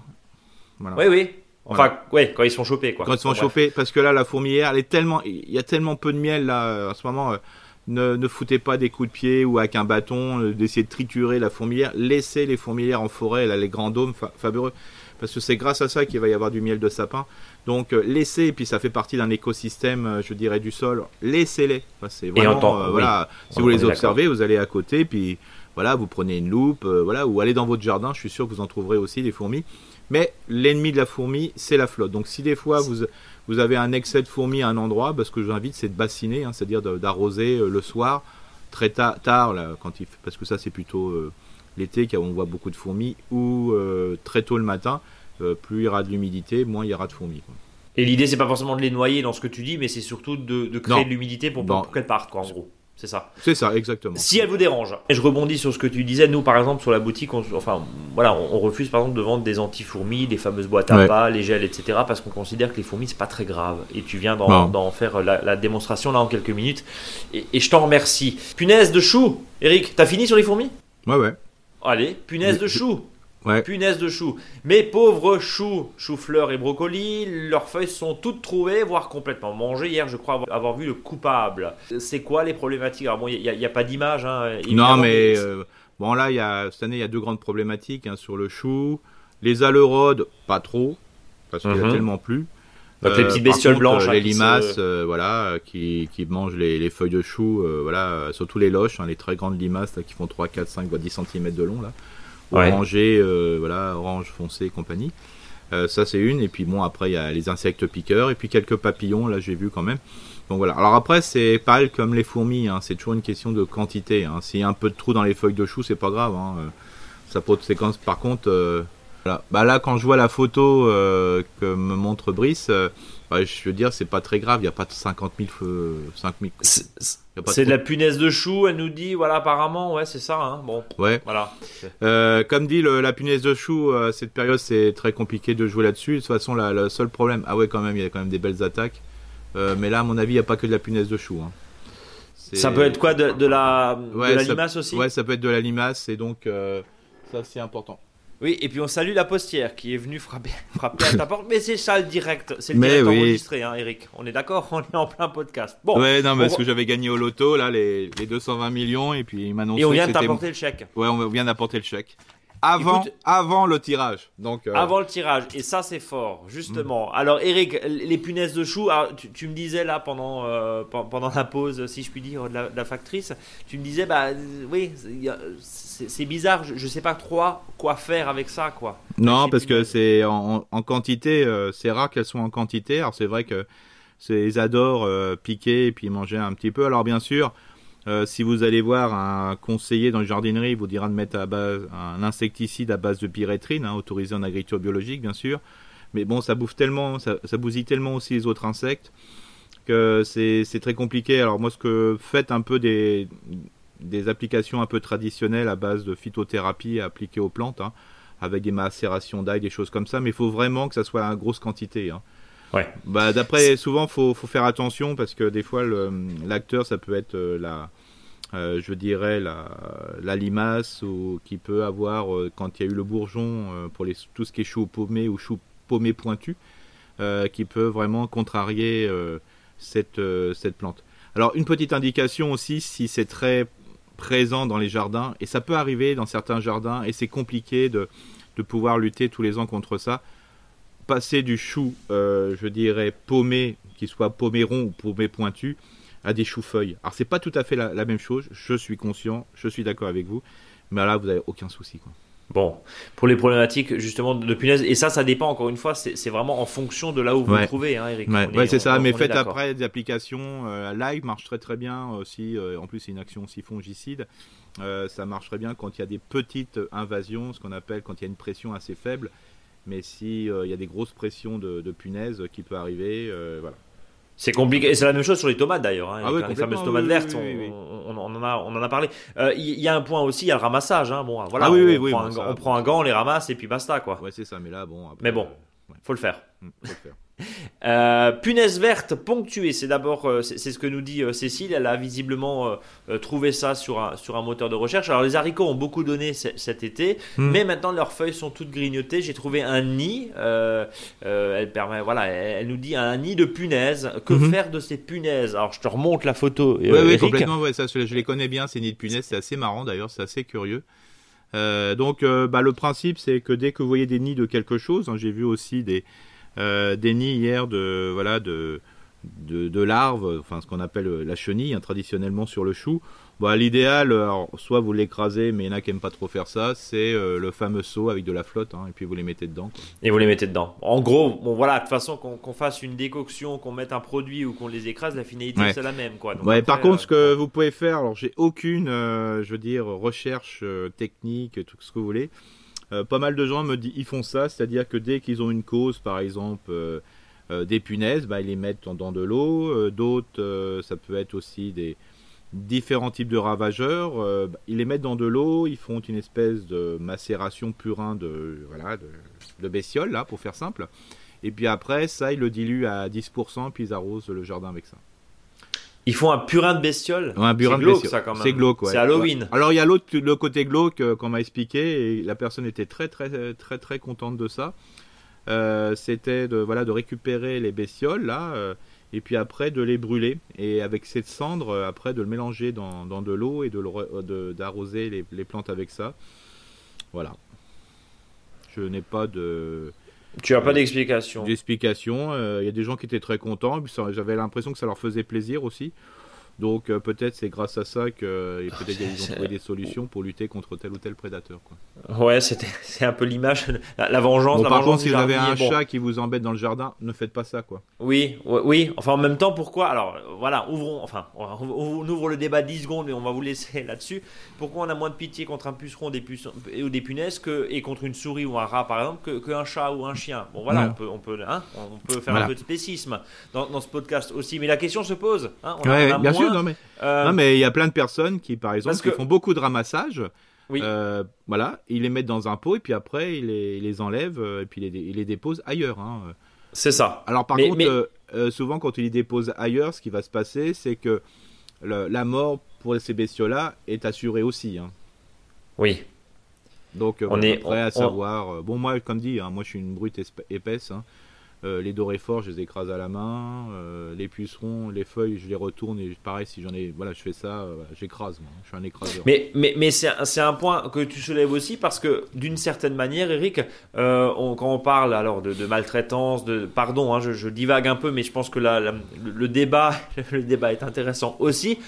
Voilà. Oui oui. Enfin, ouais, quand ils sont chopés, quoi. Quand ils sont chopés, parce que là, la fourmilière, elle est tellement, il y a tellement peu de miel là en ce moment ne, ne, foutez pas des coups de pied ou avec un bâton, euh, d'essayer de triturer la fourmilière. Laissez les fourmilières en forêt, là, les grands dômes fabuleux. Parce que c'est grâce à ça qu'il va y avoir du miel de sapin. Donc euh, laissez, et puis ça fait partie d'un écosystème, euh, je dirais, du sol. Laissez-les. c'est vraiment, voilà, si vous les observez, vous allez à côté, puis voilà, vous prenez une loupe, voilà, ou allez dans votre jardin. Je suis sûr que vous en trouverez aussi des fourmis. Mais l'ennemi de la fourmi, c'est la flotte. Donc si des fois vous vous avez un excès de fourmis à un endroit, bah, ce que j'invite, c'est de bassiner, hein, c'est-à-dire d'arroser euh, le soir, très tard, là, quand il parce que ça, c'est plutôt euh, l'été, où on voit beaucoup de fourmis, ou euh, très tôt le matin. plus il y aura de l'humidité, moins il y aura de fourmis. Et l'idée, c'est pas forcément de les noyer dans ce que tu dis, mais c'est surtout de, créer de l'humidité pour, pour qu'elles partent, quoi, en gros. C'est ça. C'est ça, exactement. Si elle vous dérange. Et je rebondis sur ce que tu disais. Nous, par exemple, sur la boutique, on, enfin, voilà, on, refuse par exemple de vendre des anti-fourmis, des fameuses boîtes à pas, les gels, etc. Parce qu'on considère que les fourmis, c'est pas très grave. Et tu viens d'en faire la, démonstration là en quelques minutes. Et, et je t'en remercie. Punaise de chou, Eric, t'as fini sur les fourmis? Ouais, ouais. Allez, punaise de chou. Punaise de chou. Mes pauvres choux, choux-fleurs et brocolis, leurs feuilles sont toutes trouvées, voire complètement mangées. Hier, je crois avoir vu le coupable. C'est quoi les problématiques? Alors bon, il n'y a, pas d'image. Hein, non, mais euh, bon là, y a, cette année, il y a deux grandes problématiques hein, sur le chou. Les alerodes, pas trop, parce qu'il y a mhm. tellement plus. Donc les petites bestioles blanches, euh, les limaces, euh, voilà, qui, qui mangent les, feuilles de chou, voilà, surtout les loches, hein, les très grandes limaces qui font 3, 4, 5, 10 cm de long là orangé, euh, voilà, orange foncé et compagnie. Euh, ça c'est une, et puis bon après il y a les insectes piqueurs, et puis quelques papillons, là j'ai vu quand même. Donc voilà. Alors après, c'est pâle comme les fourmis. Hein. C'est toujours une question de quantité. Hein. S'il y a un peu de trou dans les feuilles de chou, c'est pas grave. Hein. Euh, ça pose séquence. Par contre, voilà. bah là, quand je vois la photo que me montre Brice, bah, je veux dire, c'est pas très grave. Il n'y a pas de 50 000 feux. 5 000. C'est de la punaise de chou, elle nous dit, voilà, apparemment, ouais, c'est ça, hein. Bon, ouais. voilà. Euh, comme dit la punaise de chou, euh, cette période, c'est très compliqué de jouer là-dessus. De toute façon, le seul problème, ah ouais, quand même, il y a quand même des belles attaques. Euh, mais là, à mon avis, il n'y a pas que de la punaise de chou. Hein. Ça peut être quoi de, la, de la limace aussi? Ouais, ça peut être de la limace, et donc, ça, c'est important. Oui, et puis on salue la postière qui est venue frapper, frapper à ta porte. Mais c'est ça le direct, c'est le direct enregistré, hein, Eric. On est d'accord, on est en plein podcast. Bon. Ouais, non, mais parce que j'avais gagné au loto, là, les, les 220 millions, et puis il m'annonçait. Et on vient d'apporter le chèque. Ouais, on vient d'apporter le chèque. Avant, avant le tirage. Donc, euh, Avant le tirage. Et ça, c'est fort, justement. Mm. Alors, Eric, les punaises de chou, tu, me disais là pendant, euh, pendant la pause, si je puis dire, de la, factrice, tu me disais, bah oui, c'est bizarre, je, ne sais pas trop quoi faire avec ça, quoi. Non, parce que c'est en, quantité, euh, c'est rare qu'elles soient en quantité. Alors, c'est vrai que ils adorent piquer et puis manger un petit peu. Alors, bien sûr, euh, si vous allez voir un conseiller dans la jardinerie, il vous dira de mettre à base un insecticide à base de pyrétrine, hein, autorisé en agriculture biologique bien sûr. Mais bon, ça bouffe tellement, ça, bousille tellement aussi les autres insectes que c'est très compliqué. Alors moi, ce que faites un peu des, applications un peu traditionnelles à base de phytothérapie appliquées aux plantes. Hein. avec des macérations d'ail, des choses comme ça, mais il faut vraiment que ça soit en grosse quantité. Hein. Ouais. Bah, D'après, souvent, il faut, faut, faire attention parce que des fois, l'acteur, ça peut être la, euh, je dirais la, la, limace ou qui peut avoir euh, quand il y a eu le bourgeon euh, pour les, tout ce qui est chou paumé ou chou paumé pointu qui peut vraiment contrarier cette, cette plante. Alors une petite indication aussi si c'est très présent dans les jardins et ça peut arriver dans certains jardins et c'est compliqué de, de, pouvoir lutter tous les ans contre ça. Passer du chou, je dirais paumé, qui soit paumé rond ou paumé pointu, à des choux-feuilles. Alors c'est pas tout à fait la, même chose, je suis conscient, je suis d'accord avec vous, mais là vous n'avez aucun souci. Quoi. Bon, pour les problématiques justement de punaise, et ça, ça dépend encore une fois, c'est vraiment en fonction de là où vous vous trouvez, hein, Eric. Ouais, c'est ça, mais faites après des applications euh, live, marche très très bien aussi. Euh, en plus, c'est une action aussi fongicide. Euh, ça marche très bien quand il y a des petites invasions, ce qu'on appelle quand il y a une pression assez faible. Mais s'il il y a des grosses pressions de, de punaises qui peut arriver, voilà, c'est compliqué. Et c'est la même chose sur les tomates d'ailleurs. Hein, ah les fameuses tomates vertes, on, en a, on en a parlé. Il euh, y, a un point aussi, il y a le ramassage. Hein. Bon, voilà, ah on, prend un, on, prend un, gant, on les ramasse et puis basta. Quoi. Ouais, c'est ça, mais là, bon. mais bon, faut le faire. Mmh, faut le faire. Euh, punaise verte ponctuée, c'est d'abord, euh, c'est ce que nous dit euh, Cécile. Elle a visiblement trouvé ça sur un, sur un moteur de recherche. Alors les haricots ont beaucoup donné cet été, hmm. mais maintenant leurs feuilles sont toutes grignotées. J'ai trouvé un nid. elle permet, voilà, elle, nous dit un nid de punaises. Que hmm. faire de ces punaises? Alors je te remonte la photo. oui, oui, complètement. Ouais, ça, je les connais bien ces nids de punaises. C'est assez marrant d'ailleurs, c'est assez curieux. donc, bah, le principe, c'est que dès que vous voyez des nids de quelque chose, hein, j'ai vu aussi des euh, des nids hier de voilà de, de, larves, enfin ce qu'on appelle la chenille, hein, traditionnellement sur le chou. Bah, L'idéal, soit vous l'écrasez, mais il y en a qui n'aiment pas trop faire ça, c'est euh, le fameux seau avec de la flotte, hein, et puis vous les mettez dedans. Et vous les mettez dedans. En gros, bon voilà, de toute façon, qu'on fasse une décoction, qu'on mette un produit ou qu'on les écrase, la finalité c'est la même. Quoi. ouais, par contre, ce que vous pouvez faire, alors j'ai aucune, euh, je veux dire, recherche technique, tout ce que vous voulez. Euh, pas mal de gens me disent, ils font ça, c'est-à-dire que dès qu'ils ont une cause, par exemple euh, euh, des punaises, bah, ils les mettent dans de l'eau. D'autres, ça peut être aussi des différents types de ravageurs. Bah, ils les mettent dans de l'eau, ils font une espèce de macération purin de, voilà, de, de bestiole, là, pour faire simple. Et puis après, ça, ils le diluent à 10%, puis ils arrosent le jardin avec ça. Ils font un purin de bestiole. un purin de bestiole. C'est glauque, ouais. C'est Halloween. Alors il y a l'autre, le côté glauque euh, qu'on m'a expliqué et la personne était très très très très contente de ça. Euh, c'était de voilà de récupérer les bestioles là euh, et puis après de les brûler et avec cette cendre après de le mélanger dans, dans de l'eau et de d'arroser les, les plantes avec ça. Voilà. Je n'ai pas de tu n'as pas d'explication. D'explication. Euh, il y a des gens qui étaient très contents. J'avais l'impression que ça leur faisait plaisir aussi. Donc euh, peut-être c'est grâce à ça que euh, peut-être ils ont trouvé des solutions pour lutter contre tel ou tel prédateur. Quoi. Ouais, c'est un peu l'image, la, vengeance. par contre, si vous avez un chat qui vous embête dans le jardin, ne faites pas ça, quoi. Oui, oui. Enfin, en même temps, pourquoi Alors, voilà, ouvrons. Enfin, on, ouvre le débat 10 secondes, mais on va vous laisser là-dessus. Pourquoi on a moins de pitié contre un puceron des ou des punaises que et contre une souris ou un rat, par exemple, qu'un chat ou un chien? Bon, voilà, on peut, on peut, hein, on peut faire un peu de spécisme dans, dans, ce podcast aussi. Mais la question se pose. Hein, on a, bien sûr non mais euh, non mais il y a plein de personnes qui par exemple qui font beaucoup de ramassage. Oui. Euh, voilà, ils les mettent dans un pot et puis après ils les, les enlèvent euh, et puis ils les, ils les déposent ailleurs. Hein. C'est ça. Alors par contre, souvent quand ils les déposent ailleurs, ce qui va se passer, c'est que la mort pour ces bestiaux-là est assurée aussi. Hein. Oui. Donc on est prêt à savoir. Bon moi, comme dit, hein, moi je suis une brute épaisse. Hein. Euh, les dorés forts, je les écrase à la main. Euh, les pucerons, les feuilles, je les retourne et pareil, si j'en ai, voilà, je fais ça, euh, j'écrase. Je suis un écraseur. Mais, mais, mais c'est un point que tu soulèves aussi parce que d'une certaine manière, Eric, quand on parle alors de, maltraitance, de pardon, hein, je, divague un peu, mais je pense que le débat, le débat est intéressant aussi.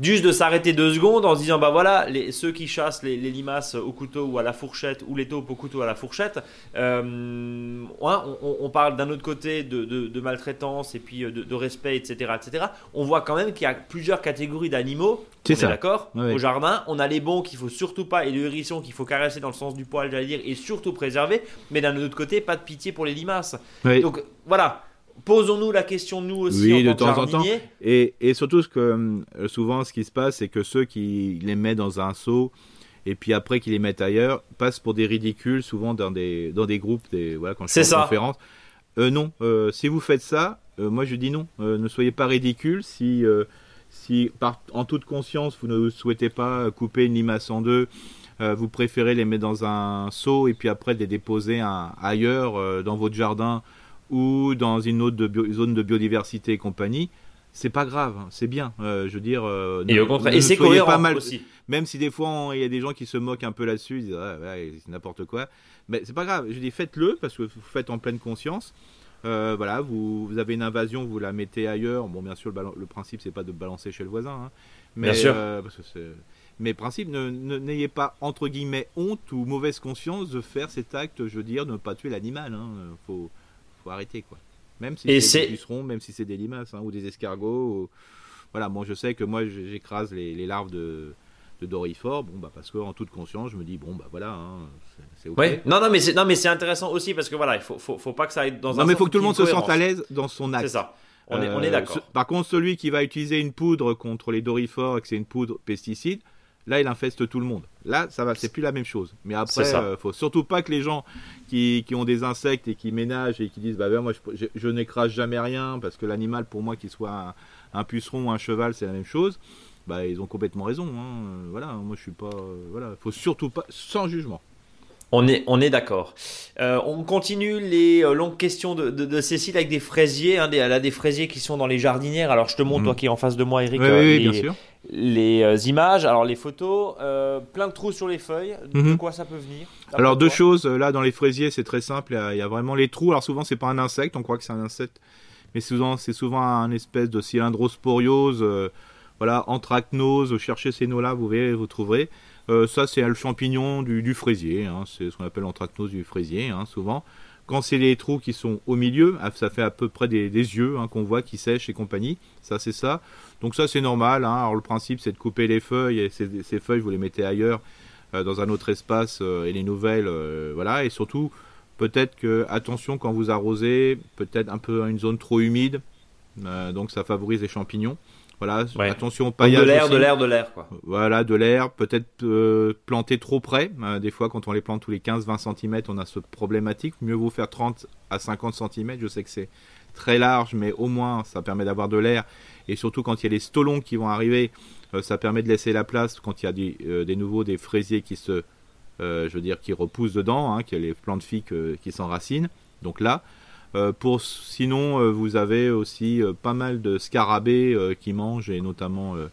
Juste de s'arrêter deux secondes en se disant bah voilà les, ceux qui chassent les, limaces au couteau ou à la fourchette ou les taupes au couteau à la fourchette euh, on, parle d'un autre côté de, maltraitance et puis euh, de, respect etc etc on voit quand même qu'il y a plusieurs catégories d'animaux c'est ça. d'accord au jardin. On a les bons qu'il faut surtout pas et les hérissons qu'il faut caresser dans le sens du poil j'allais dire et surtout préserver. Mais d'un autre côté pas de pitié pour les limaces. Donc voilà Posons-nous la question nous aussi oui, de temps en temps. Et, et surtout, ce que, euh, souvent, ce qui se passe, c'est que ceux qui les mettent dans un seau et puis après qu'ils les mettent ailleurs, passent pour des ridicules, souvent dans des, dans des groupes, des, voilà, quand je fais en ça. conférence. Euh, non, euh, si vous faites ça, euh, moi je dis non, ne soyez pas ridicule. Si, si par, en toute conscience vous ne souhaitez pas couper une limace en deux, vous préférez les mettre dans un seau et puis après les déposer un- ailleurs dans votre jardin ou dans une autre de bio- zone de biodiversité et compagnie, c'est pas grave, hein, c'est bien. Euh, je veux dire, euh, Et et c'est pas mal, aussi. même si des fois il y a des gens qui se moquent un peu là-dessus, ils disent ah, ouais, c'est n'importe quoi. Mais c'est pas grave, je dis faites-le parce que vous faites en pleine conscience. Euh, voilà, vous, vous avez une invasion, vous la mettez ailleurs. Bon, bien sûr, le, le principe c'est pas de balancer chez le voisin, hein. mais Bien sûr. euh, parce que c'est- mais principe, n'ayez pas entre guillemets honte ou mauvaise conscience de faire cet acte, je veux dire, de ne pas tuer l'animal. Hein. Faut, faut arrêter quoi. Même si c'est des pucerons, même si c'est des limaces hein, ou des escargots. ou- Voilà, moi je sais que moi j'écrase les, les larves de, de dorifort, bon bah parce que en toute conscience je me dis bon bah voilà, hein, c'est- ok. Ouais. Non, non, mais c'est non, mais c'est intéressant aussi parce que voilà, il faut, faut, faut pas que ça aille dans un. non mais il faut que tout le monde se sente à l'aise dans son acte. C'est ça. On est, on Euh, est d'accord. par contre, celui qui va utiliser une poudre contre les dorifores et que c'est une poudre pesticide, là, il infeste tout le monde. Là, ça va, c'est plus la même chose. Mais après, euh, faut surtout pas que les gens qui, qui ont des insectes et qui ménagent et qui disent, bah ben, moi, je, je, je n'écrase jamais rien parce que l'animal, pour moi, qu'il soit un, un puceron ou un cheval, c'est la même chose. Bah, ils ont complètement raison. hein. Voilà, moi, je suis pas. euh, voilà, faut surtout pas, sans jugement. On est, on est d'accord. Euh, on continue les euh, longues questions de, de, de Cécile avec des fraisiers. Hein, des, elle a des fraisiers qui sont dans les jardinières. Alors je te montre, Mhm. toi qui es en face de moi, Eric, Oui, euh, oui, les, bien sûr. les, euh, images, alors les photos, plein de trous sur les feuilles. De Mhm. quoi ça peut venir Alors deux choses, là dans les fraisiers c'est très simple, il y a- il y, a vraiment les trous, alors souvent c'est pas un insecte, on croit que c'est un insecte, mais souvent c'est souvent un espèce de cylindrosporiose, voilà, anthracnose, cherchez ces noms-là, vous verrez, vous trouverez. Euh, ça c'est le champignon du, fraisier, hein, c'est ce qu'on appelle l'anthracnose du fraisier, hein, souvent. Quand c'est les trous qui sont au milieu, ah, ça fait à peu près des, yeux hein, qu'on voit qui sèchent et compagnie, ça c'est ça. Donc ça c'est normal, alors le principe c'est de couper les feuilles, et ces, feuilles vous les mettez ailleurs, euh, dans un autre espace euh, et les nouvelles, voilà. Et surtout, peut-être que attention quand vous arrosez, peut-être un peu une zone trop humide, donc ça favorise les champignons. Voilà, Ouais. attention au Donc, paillage. de l'air, de l'air, de l'air, quoi. Voilà, de l'air, peut-être euh, planter trop près. Euh, des fois, quand on les plante tous les 15-20 cm, on a ce problématique. Mieux vaut faire 30 à 50 cm. Je sais que c'est très large, mais au moins, ça permet d'avoir de l'air. Et surtout, quand il y a les stolons qui vont arriver, euh, ça permet de laisser la place quand il y a des, euh, des nouveaux, des fraisiers qui se, euh, je veux dire, qui repoussent dedans, hein, qui a les plantes fiques qui s'enracinent. Donc là, pour sinon, euh, vous avez aussi euh, pas mal de scarabées euh, qui mangent et notamment euh,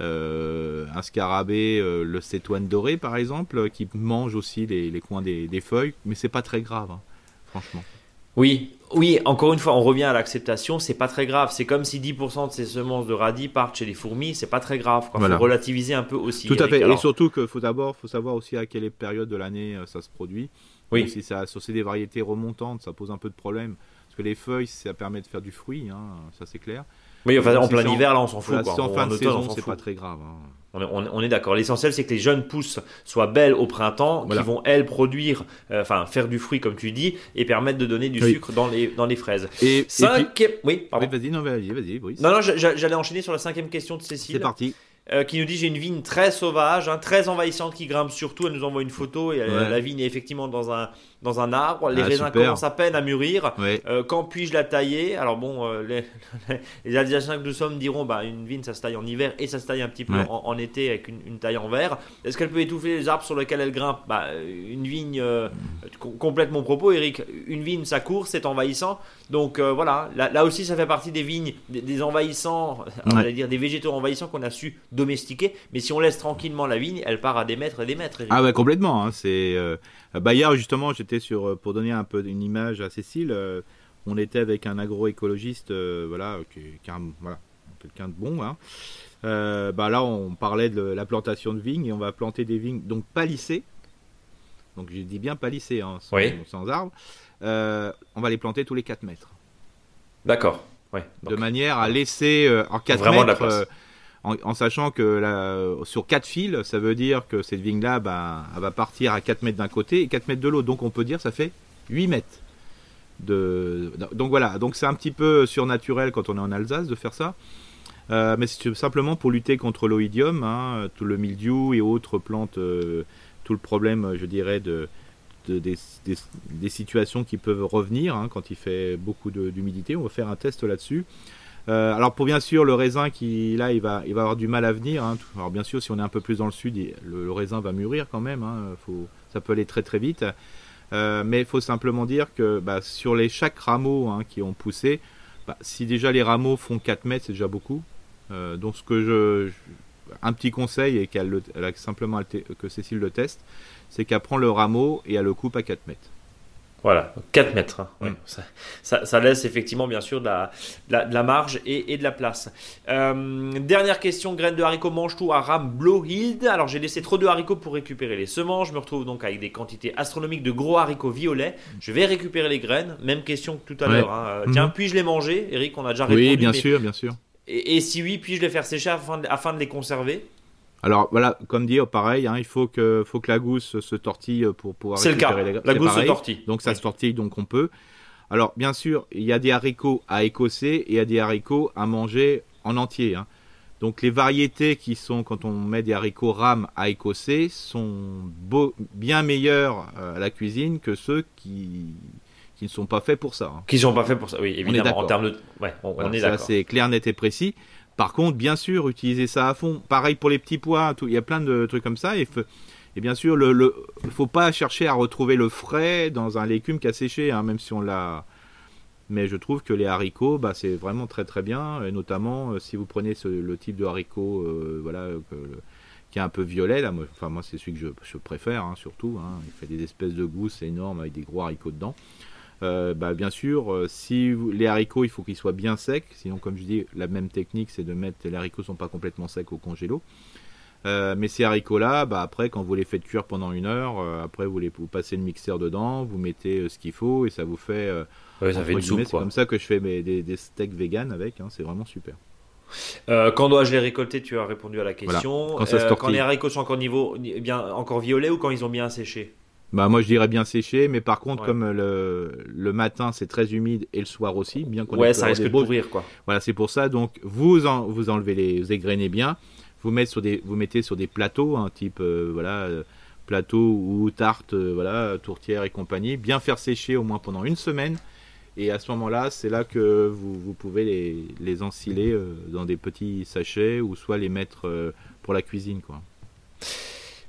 euh, un scarabée, euh, le cétoine doré par exemple, euh, qui mange aussi les, les coins des, des feuilles, mais c'est pas très grave, hein, franchement. Oui, oui, encore une fois, on revient à l'acceptation, c'est pas très grave. C'est comme si 10% de ces semences de radis partent chez les fourmis, c'est pas très grave. Il Voilà. faut relativiser un peu aussi. Tout à Eric. fait. Alors, Et surtout qu'il faut d'abord faut savoir aussi à quelle période de l'année euh, ça se produit. Oui. Donc, si ça, c'est des variétés remontantes, ça pose un peu de problème. Parce que les feuilles, ça permet de faire du fruit, hein, ça c'est clair. oui, enfin, en plein c'est hiver, là, on s'en fout. Voilà, quoi. si en En fin de saison, c'est pas très grave. hein. On est, on d'accord. L'essentiel, c'est que les jeunes pousses soient belles au printemps, Voilà. qui vont, elles, produire, euh, enfin, faire du fruit, comme tu dis, et permettre de donner du Oui. sucre dans les, dans les fraises. Et, et puis- Cinquième. Oui, pardon. Vas-y, non, vas-y, vas-y, Brice. Non, non, j'allais enchaîner sur la cinquième question de c'est Cécile, parti. Euh, qui nous dit j'ai une vigne très sauvage, hein, très envahissante, qui grimpe surtout. Elle nous envoie une photo et elle- Ouais. la vigne est effectivement dans un dans un arbre. Les Ah, raisins super. commencent à peine à mûrir. Ouais. Euh, quand puis-je la tailler? Alors bon, euh, les, les Alsaciens que nous sommes diront bah, une vigne ça se taille en hiver et ça se taille un petit peu Ouais. en, en été avec une, une taille en verre. Est-ce qu'elle peut étouffer les arbres sur lesquels elle grimpe? Bah, euh, Une vigne, euh, com- complète mon propos Eric, une vigne ça court, c'est envahissant. Donc euh, voilà, là, là aussi ça fait partie des vignes, des, des envahissants, on va dire des végétaux envahissants qu'on a su domestiquer. Mais si on laisse tranquillement la vigne, elle part à des mètres et des mètres. Ah ouais, complètement. hein, c'est euh, bah, hier justement, j'étais sur euh, pour donner un peu une image à Cécile. euh, on était avec un agroécologiste, euh, voilà, qui, un- voilà, quelqu'un de bon. hein. Euh, bah là, on parlait de la plantation de vignes et on va planter des vignes donc palissées. Donc j'ai dit bien palissées, hein, sans, Oui. sans arbres. Euh, on va les planter tous les 4 mètres, D'accord. Ouais. de manière à laisser euh, en 4 Vraiment de la mètres. place. euh, en, sachant que sur 4 fils, ça veut dire que cette vigne-là, bah, elle va partir à 4 mètres d'un côté et 4 mètres de l'autre. Donc on peut dire ça fait 8 mètres. Donc voilà, donc c'est un petit peu surnaturel quand on est en Alsace de faire ça. Euh, mais c'est simplement pour lutter contre l'oïdium, hein, tout le mildiou et autres plantes, euh, tout le problème, je dirais, de, des, situations qui peuvent revenir hein, quand il fait beaucoup d'humidité. On va faire un test là-dessus. Euh, alors pour bien sûr le raisin qui là il va il va avoir du mal à venir. Hein. Alors bien sûr si on est un peu plus dans le sud, le, raisin va mûrir quand même. Faut, ça peut aller très très vite. mais il faut simplement dire que bah, sur les chaque rameau qui ont poussé, bah, si déjà les rameaux font 4 mètres, c'est déjà beaucoup. Euh, donc ce que je, un petit conseil et qu'elle simplement que Cécile le teste, c'est qu'elle prend le rameau et elle le coupe à 4 mètres. Voilà, 4 mètres. Hein. Mm. Ça, laisse effectivement, bien sûr, de la, marge et, de la place. Euh, dernière question graines de haricots mange-tout à Ram Blowhild. Alors, j'ai laissé trop de haricots pour récupérer les semences. Je me retrouve donc avec des quantités astronomiques de gros haricots violets. Je vais récupérer les graines. Même question que tout à l'heure. Hein. Euh, tiens, mm-hmm. puis-je les manger? Eric, on a déjà répondu. Oui, bien sûr, bien sûr. Et, si oui, puis-je les faire sécher afin de, les conserver? Alors voilà, comme dit, pareil, hein, il faut que, faut que la gousse se tortille pour pouvoir récupérer les La gousse se tortille. Donc ça se tortille, donc on peut. Alors bien sûr, il y a des haricots à écosser et il y a des haricots à manger en entier. Hein. Donc les variétés qui sont, quand on met des haricots rames à écosser, sont bien meilleurs euh, à la cuisine que ceux qui, qui ne sont pas faits pour ça. Hein. Qui ne sont pas faits pour ça, oui, évidemment. en termes de... ouais, on, est d'accord. c'est clair, net et précis. Par contre, bien sûr, utiliser ça à fond. Pareil pour les petits pois, il y a plein de trucs comme ça. Et, bien sûr, il ne faut pas chercher à retrouver le frais dans un légume qui a séché, hein, même si on l'a. Mais je trouve que les haricots, bah, c'est vraiment très très bien. Et notamment, euh, si vous prenez le type de haricot euh, qui est un peu violet, moi c'est celui que je, préfère, hein, surtout. Hein. il fait des espèces de gousses énormes avec des gros haricots dedans. Euh, bah, bien sûr, euh, si les haricots, il faut qu'ils soient bien secs. Sinon, comme je dis, la même technique, c'est de mettre les haricots sont pas complètement secs au congélo. Euh, mais ces haricots-là, bah, après, quand vous les faites cuire pendant une heure, après vous, les, vous passez le mixeur dedans, vous mettez ce qu'il faut et ça vous fait. ça fait une soupe. C'est comme ça que je fais mes, des, steaks vegan avec. Hein, c'est vraiment super. quand dois-je les récolter? Tu as répondu à la question. Quand, les haricots sont encore niveau, eh bien encore violets ou quand ils ont bien séché? Bah moi je dirais bien séché, mais par contre comme le, le matin c'est très humide et le soir aussi, bien qu'on ouais ça risque de pourrir quoi. Voilà c'est pour ça. Donc vous en, vous enlevez les vous égrenez bien, vous mettez sur des vous mettez sur des plateaux un type euh, voilà euh, plateau ou tarte euh, voilà tourtière et compagnie, bien faire sécher au moins pendant une semaine. Et à ce moment-là c'est là que vous, vous pouvez les, les ensiler dans des petits sachets ou soit les mettre pour la cuisine quoi.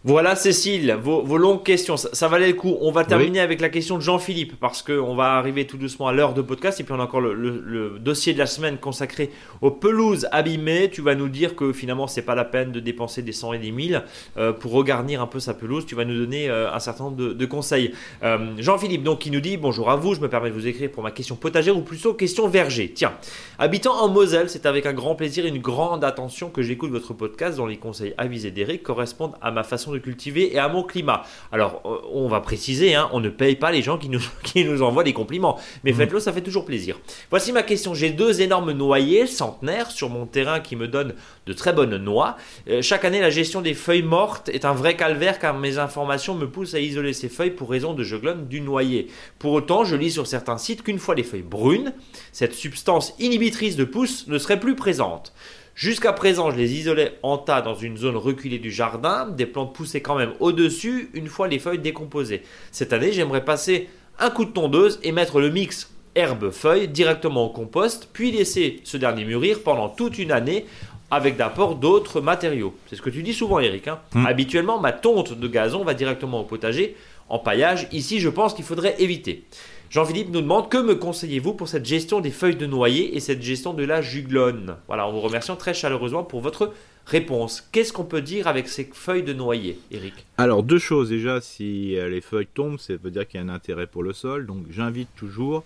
Voilà Cécile, vos, longues questions, ça, valait le coup. On va terminer avec la question de Jean-Philippe parce qu'on va arriver tout doucement à l'heure de podcast et puis on a encore le, dossier de la semaine consacré aux pelouses abîmées. Tu vas nous dire que finalement c'est pas la peine de dépenser des 100 et des 1000 euh, pour regarnir un peu sa pelouse. Tu vas nous donner euh, un certain nombre de, conseils. Euh, Jean-Philippe donc qui nous dit bonjour à vous, je me permets de vous écrire pour ma question potagère ou plutôt question verger. Tiens, habitant en Moselle, c'est avec un grand plaisir et une grande attention que j'écoute votre podcast dont les conseils avisés d'Eric correspondent à ma façon de cultiver et à mon climat. Alors, euh, on va préciser, hein, on ne paye pas les gens qui nous, qui nous envoient des compliments, mais mmh. faites-le, ça fait toujours plaisir. Voici ma question. J'ai deux énormes noyers centenaires sur mon terrain qui me donnent de très bonnes noix. Euh, chaque année, la gestion des feuilles mortes est un vrai calvaire car mes informations me poussent à isoler ces feuilles pour raison de jeuglone du noyer. Pour autant, je lis sur certains sites qu'une fois les feuilles brunes, cette substance inhibitrice de pousse ne serait plus présente. Jusqu'à présent, je les isolais en tas dans une zone reculée du jardin. Des plantes poussaient quand même au-dessus une fois les feuilles décomposées. Cette année, j'aimerais passer un coup de tondeuse et mettre le mix herbe-feuille directement au compost, puis laisser ce dernier mûrir pendant toute une année avec d'apport d'autres matériaux. C'est ce que tu dis souvent, Eric. Hein. Hmm. Habituellement, ma tonte de gazon va directement au potager en paillage. Ici, je pense qu'il faudrait éviter. Jean-Philippe nous demande que me conseillez-vous pour cette gestion des feuilles de noyer et cette gestion de la juglone Voilà, en vous remerciant très chaleureusement pour votre réponse. Qu'est-ce qu'on peut dire avec ces feuilles de noyer, Eric Alors, deux choses déjà, si euh, les feuilles tombent, ça veut dire qu'il y a un intérêt pour le sol. Donc, j'invite toujours,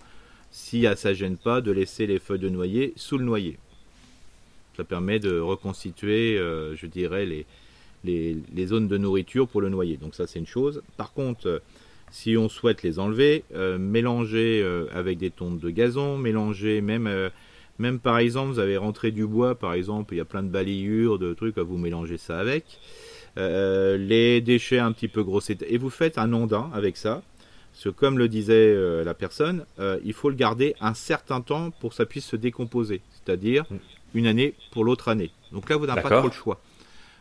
si ça ne gêne pas, de laisser les feuilles de noyer sous le noyer. Ça permet de reconstituer, euh, je dirais, les, les, les, zones de nourriture pour le noyer. Donc, ça, c'est une chose. Par contre, si on souhaite les enlever, euh, mélanger euh, avec des tontes de gazon, mélanger même, euh, même par exemple, vous avez rentré du bois, par exemple, il y a plein de balayures, de trucs, à vous mélanger ça avec. les déchets un petit peu grossés, et vous faites un ondin avec ça. Parce que comme le disait la personne, il faut le garder un certain temps pour que ça puisse se décomposer. C'est-à-dire une année pour l'autre année. Donc là, vous n'avez pas trop le choix.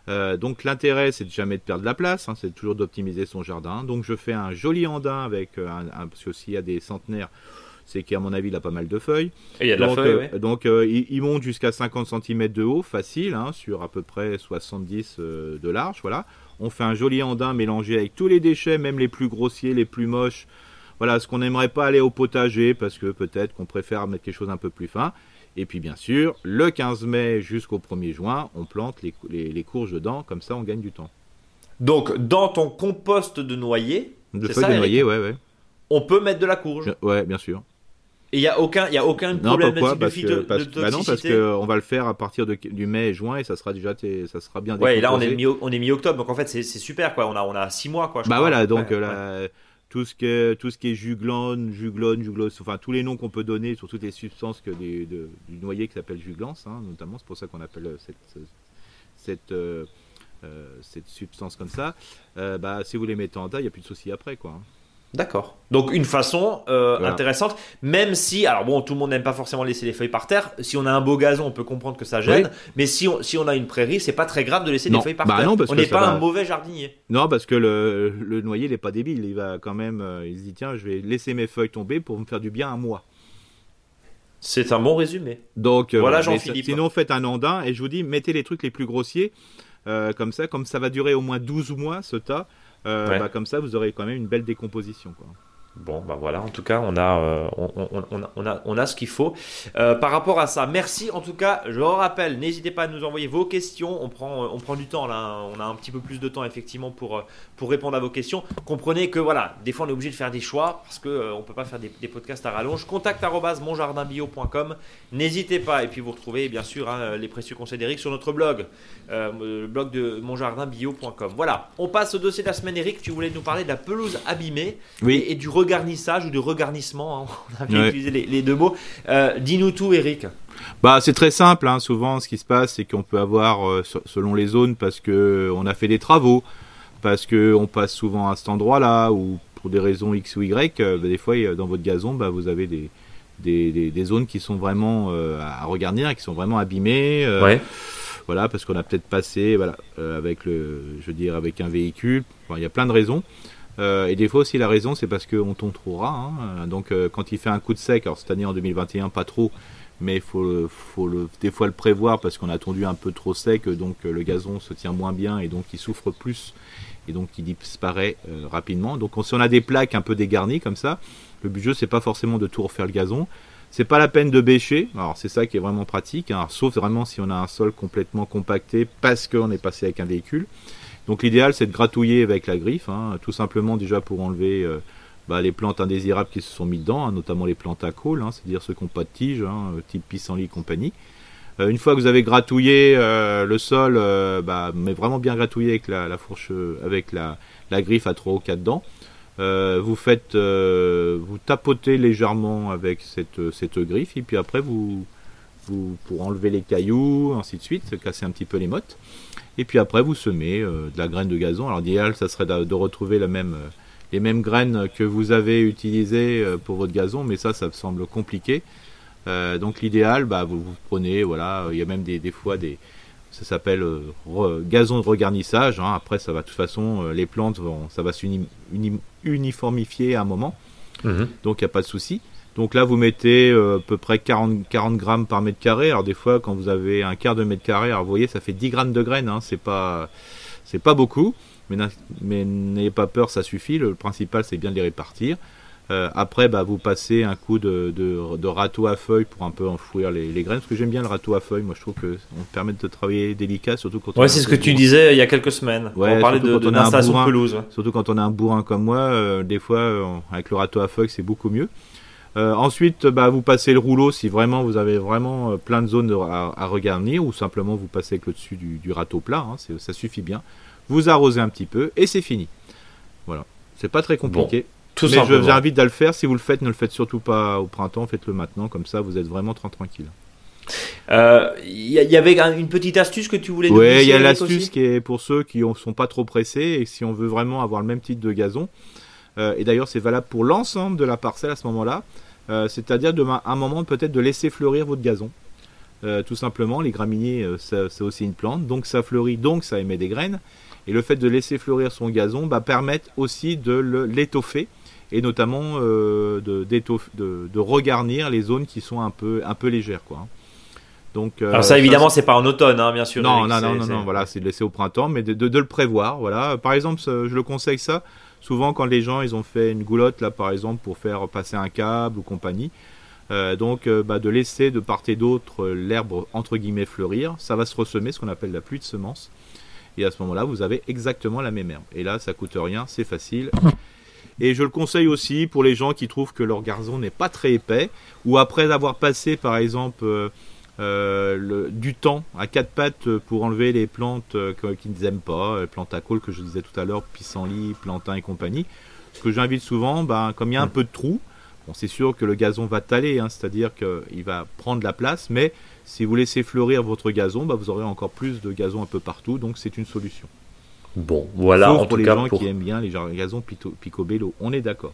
Euh, donc l'intérêt, c'est de jamais de perdre de la place, hein, c'est toujours d'optimiser son jardin. Donc je fais un joli andin avec euh, un, parce que s'il y a des centenaires, c'est qu'à mon avis, il a pas mal de feuilles. Et il y a de donc, la feuille, euh, Donc il, monte jusqu'à 50 cm de haut, facile, hein, sur à peu près 70 de large, voilà. On fait un joli andin mélangé avec tous les déchets, même les plus grossiers, les plus moches. Voilà, ce qu'on n'aimerait pas aller au potager parce que peut-être qu'on préfère mettre quelque chose un peu plus fin. Et puis bien sûr, le 15 mai jusqu'au 1er juin, on plante les, les, courges dedans, comme ça on gagne du temps. Donc dans ton compost de noyer, de feuilles de noyer, ouais, ouais. On peut mettre de la courge. Ouais, bien sûr. Et il n'y a aucun, y a aucun problème non, parce que, parce, bah non, parce qu'on va le faire à partir de, du mai et juin et ça sera déjà ça sera bien Ouais, et là on est mi-octobre, donc en fait c'est super quoi. On a, on a six mois quoi. bah voilà, donc là, tout ce qui est, juglone, juglone, juglose, enfin tous les noms qu'on peut donner sur toutes les substances du noyer qui s'appelle juglance, hein, notamment, c'est pour ça qu'on appelle euh, euh, euh, cette substance comme ça. bah, si vous les mettez en tas, il n'y a plus de souci après, quoi. Hein. D'accord. Donc une façon euh, intéressante, même si, alors bon, tout le monde n'aime pas forcément laisser les feuilles par terre. Si on a un beau gazon, on peut comprendre que ça gêne. Mais si on, si on a une prairie, c'est pas très grave de laisser des feuilles par bah terre. Non, parce on n'est pas un mauvais jardinier. Non, parce que le, le noyer, il n'est pas débile. Il va quand même, euh, il se dit tiens, je vais laisser mes feuilles tomber pour me faire du bien un mois. C'est un bon résumé. Donc euh, voilà, Jean-Philippe. Sinon, faites un andin et je vous dis, mettez les trucs les plus grossiers comme ça, comme ça va durer au moins 12 mois ce tas. Euh, bah, comme ça, vous aurez quand même une belle décomposition. Quoi. Bon, bah voilà, en tout cas, on a, euh, on, a, on a ce qu'il faut. Euh, par rapport à ça, merci en tout cas. Je vous rappelle, n'hésitez pas à nous envoyer vos questions. On prend, on prend du temps là, on a un petit peu plus de temps effectivement pour, pour répondre à vos questions. Comprenez que voilà, des fois on est obligé de faire des choix parce qu'on on ne peut pas faire des, podcasts à rallonge. Contact monjardinbio.com. N'hésitez pas. Et puis vous retrouvez bien sûr hein, les précieux conseils d'Eric sur notre blog, le blog de monjardinbio.com. Voilà, on passe au dossier de la semaine. Eric, tu voulais nous parler de la pelouse abîmée et, et du regarnissage ou de regarnissement. Hein. On a bien utilisé les, deux mots. Euh, dis-nous tout, Eric. Bah, c'est très simple. Hein. Souvent, ce qui se passe, c'est qu'on peut avoir, euh, selon les zones, parce que on a fait des travaux, parce que on passe souvent à cet endroit-là, ou pour des raisons X ou Y. Euh, bah, des fois, dans votre gazon, bah, vous avez des, des, zones qui sont vraiment à regarder, qui sont vraiment abîmées. Voilà, parce qu'on a peut-être passé, voilà, avec le, je veux dire, avec un véhicule. il y a plein de raisons. Euh, et des fois aussi la raison c'est parce qu'on tombe trop ras. Hein. Donc euh, quand il fait un coup de sec, alors cette année en 2021 pas trop, mais il faut, faut le, des fois le prévoir parce qu'on a tondu un peu trop sec, donc euh, le gazon se tient moins bien et donc il souffre plus et donc il disparaît rapidement. Donc si on a des plaques un peu dégarnies comme ça, le but c'est pas forcément de tout refaire le gazon. C'est pas la peine de bêcher, alors c'est ça qui est vraiment pratique, hein. sauf vraiment si on a un sol complètement compacté parce qu'on est passé avec un véhicule. Donc l'idéal c'est de gratouiller avec la griffe, hein, tout simplement déjà pour enlever euh, bah, les plantes indésirables qui se sont mis dedans, hein, notamment les plantes à col, hein, c'est-à-dire ceux qui n'ont pas de tige, euh, type pissenlit et compagnie. Euh, une fois que vous avez gratouillé le sol, bah, mais vraiment bien gratouillé avec la, fourche, avec la, griffe à 3 ou 4 dents, vous faites, vous tapotez légèrement avec cette, cette griffe et puis après vous, vous pour enlever les cailloux, ainsi de suite, casser un petit peu les mottes. Et puis après, vous semez euh, de la graine de gazon. Alors l'idéal, ça serait de, retrouver la même, euh, les mêmes graines que vous avez utilisées euh, pour votre gazon, mais ça, ça me semble compliqué. donc l'idéal, bah, vous, vous, prenez, voilà, il y a même des, des fois des, ça s'appelle gazon de regarnissage. Hein. Après, ça va de toute façon, les plantes vont, ça va s'uniformifier à un moment. Mhm. Donc il n'y a pas de souci. Donc là, vous mettez euh, à peu près 40, 40 grammes par mètre carré. Alors des fois, quand vous avez un quart de mètre carré, alors vous voyez, ça fait 10 grammes de graines. Hein. C'est pas, c'est pas beaucoup, mais, mais n'ayez pas peur, ça suffit. Le principal, c'est bien de les répartir. Euh, après, bah, vous passez un coup de, de, râteau à feuilles pour un peu enfouir les, les, graines, parce que j'aime bien le râteau à feuilles. Moi, je trouve que on permet de travailler délicat, surtout quand. Ouais, c'est ce que tu disais il y a quelques semaines. Ouais, on parlait de, de l'installation de pelouse. Surtout quand on a un bourrin comme moi, euh, des fois, avec le râteau à feuilles, c'est beaucoup mieux. Euh, ensuite, bah, vous passez le rouleau si vraiment vous avez vraiment euh, plein de zones à, à, regarnir ou simplement vous passez avec le dessus du, râteau plat, hein, ça suffit bien. Vous arrosez un petit peu et c'est fini. Voilà, c'est pas très compliqué. tout mais je vous invite à le faire. Si vous le faites, ne le faites surtout pas au printemps, faites-le maintenant, comme ça vous êtes vraiment tranquille. Il euh, y, avait une petite astuce que tu voulais nous Oui, il y a l'astuce qui est pour ceux qui ne sont pas trop pressés et si on veut vraiment avoir le même type de gazon. et d'ailleurs, c'est valable pour l'ensemble de la parcelle à ce moment-là. Euh, c'est-à-dire de un moment peut-être de laisser fleurir votre gazon. Euh, tout simplement, les graminées, euh, c'est aussi une plante, donc ça fleurit, donc ça émet des graines. Et le fait de laisser fleurir son gazon va permettre aussi de l'étoffer et notamment euh, de, de, regarnir les zones qui sont un peu, un peu légères. Quoi. Hein. Donc, Alors ça, évidemment, c'est pas en automne, hein, bien sûr. Non, non, non, non, voilà, c'est de laisser au printemps, mais de, de, le prévoir. Voilà. Par exemple, je le conseille ça, souvent quand les gens, ils ont fait une goulotte, là, par exemple, pour faire passer un câble ou compagnie, euh, donc euh, bah, de laisser de part et d'autre l'herbe entre guillemets fleurir, ça va se ressemer, ce qu'on appelle la pluie de semences. Et à ce moment-là, vous avez exactement la même herbe. Et là, ça coûte rien, c'est facile. Et je le conseille aussi pour les gens qui trouvent que leur gazon n'est pas très épais, ou après avoir passé par exemple euh, du temps à quatre pattes pour enlever les plantes qu'ils n'aiment pas, les plantes à col que je disais tout à l'heure, pissenlit, plantain et compagnie. Ce que j'invite souvent, ben, comme il y a un peu de trous, Bon, c'est sûr que le gazon va taler, hein, c'est-à-dire qu'il va prendre la place, mais si vous laissez fleurir votre gazon, bah, vous aurez encore plus de gazon un peu partout, donc c'est une solution. Bon, voilà. en pour les gens qui aiment bien les gazons picobello, on est d'accord.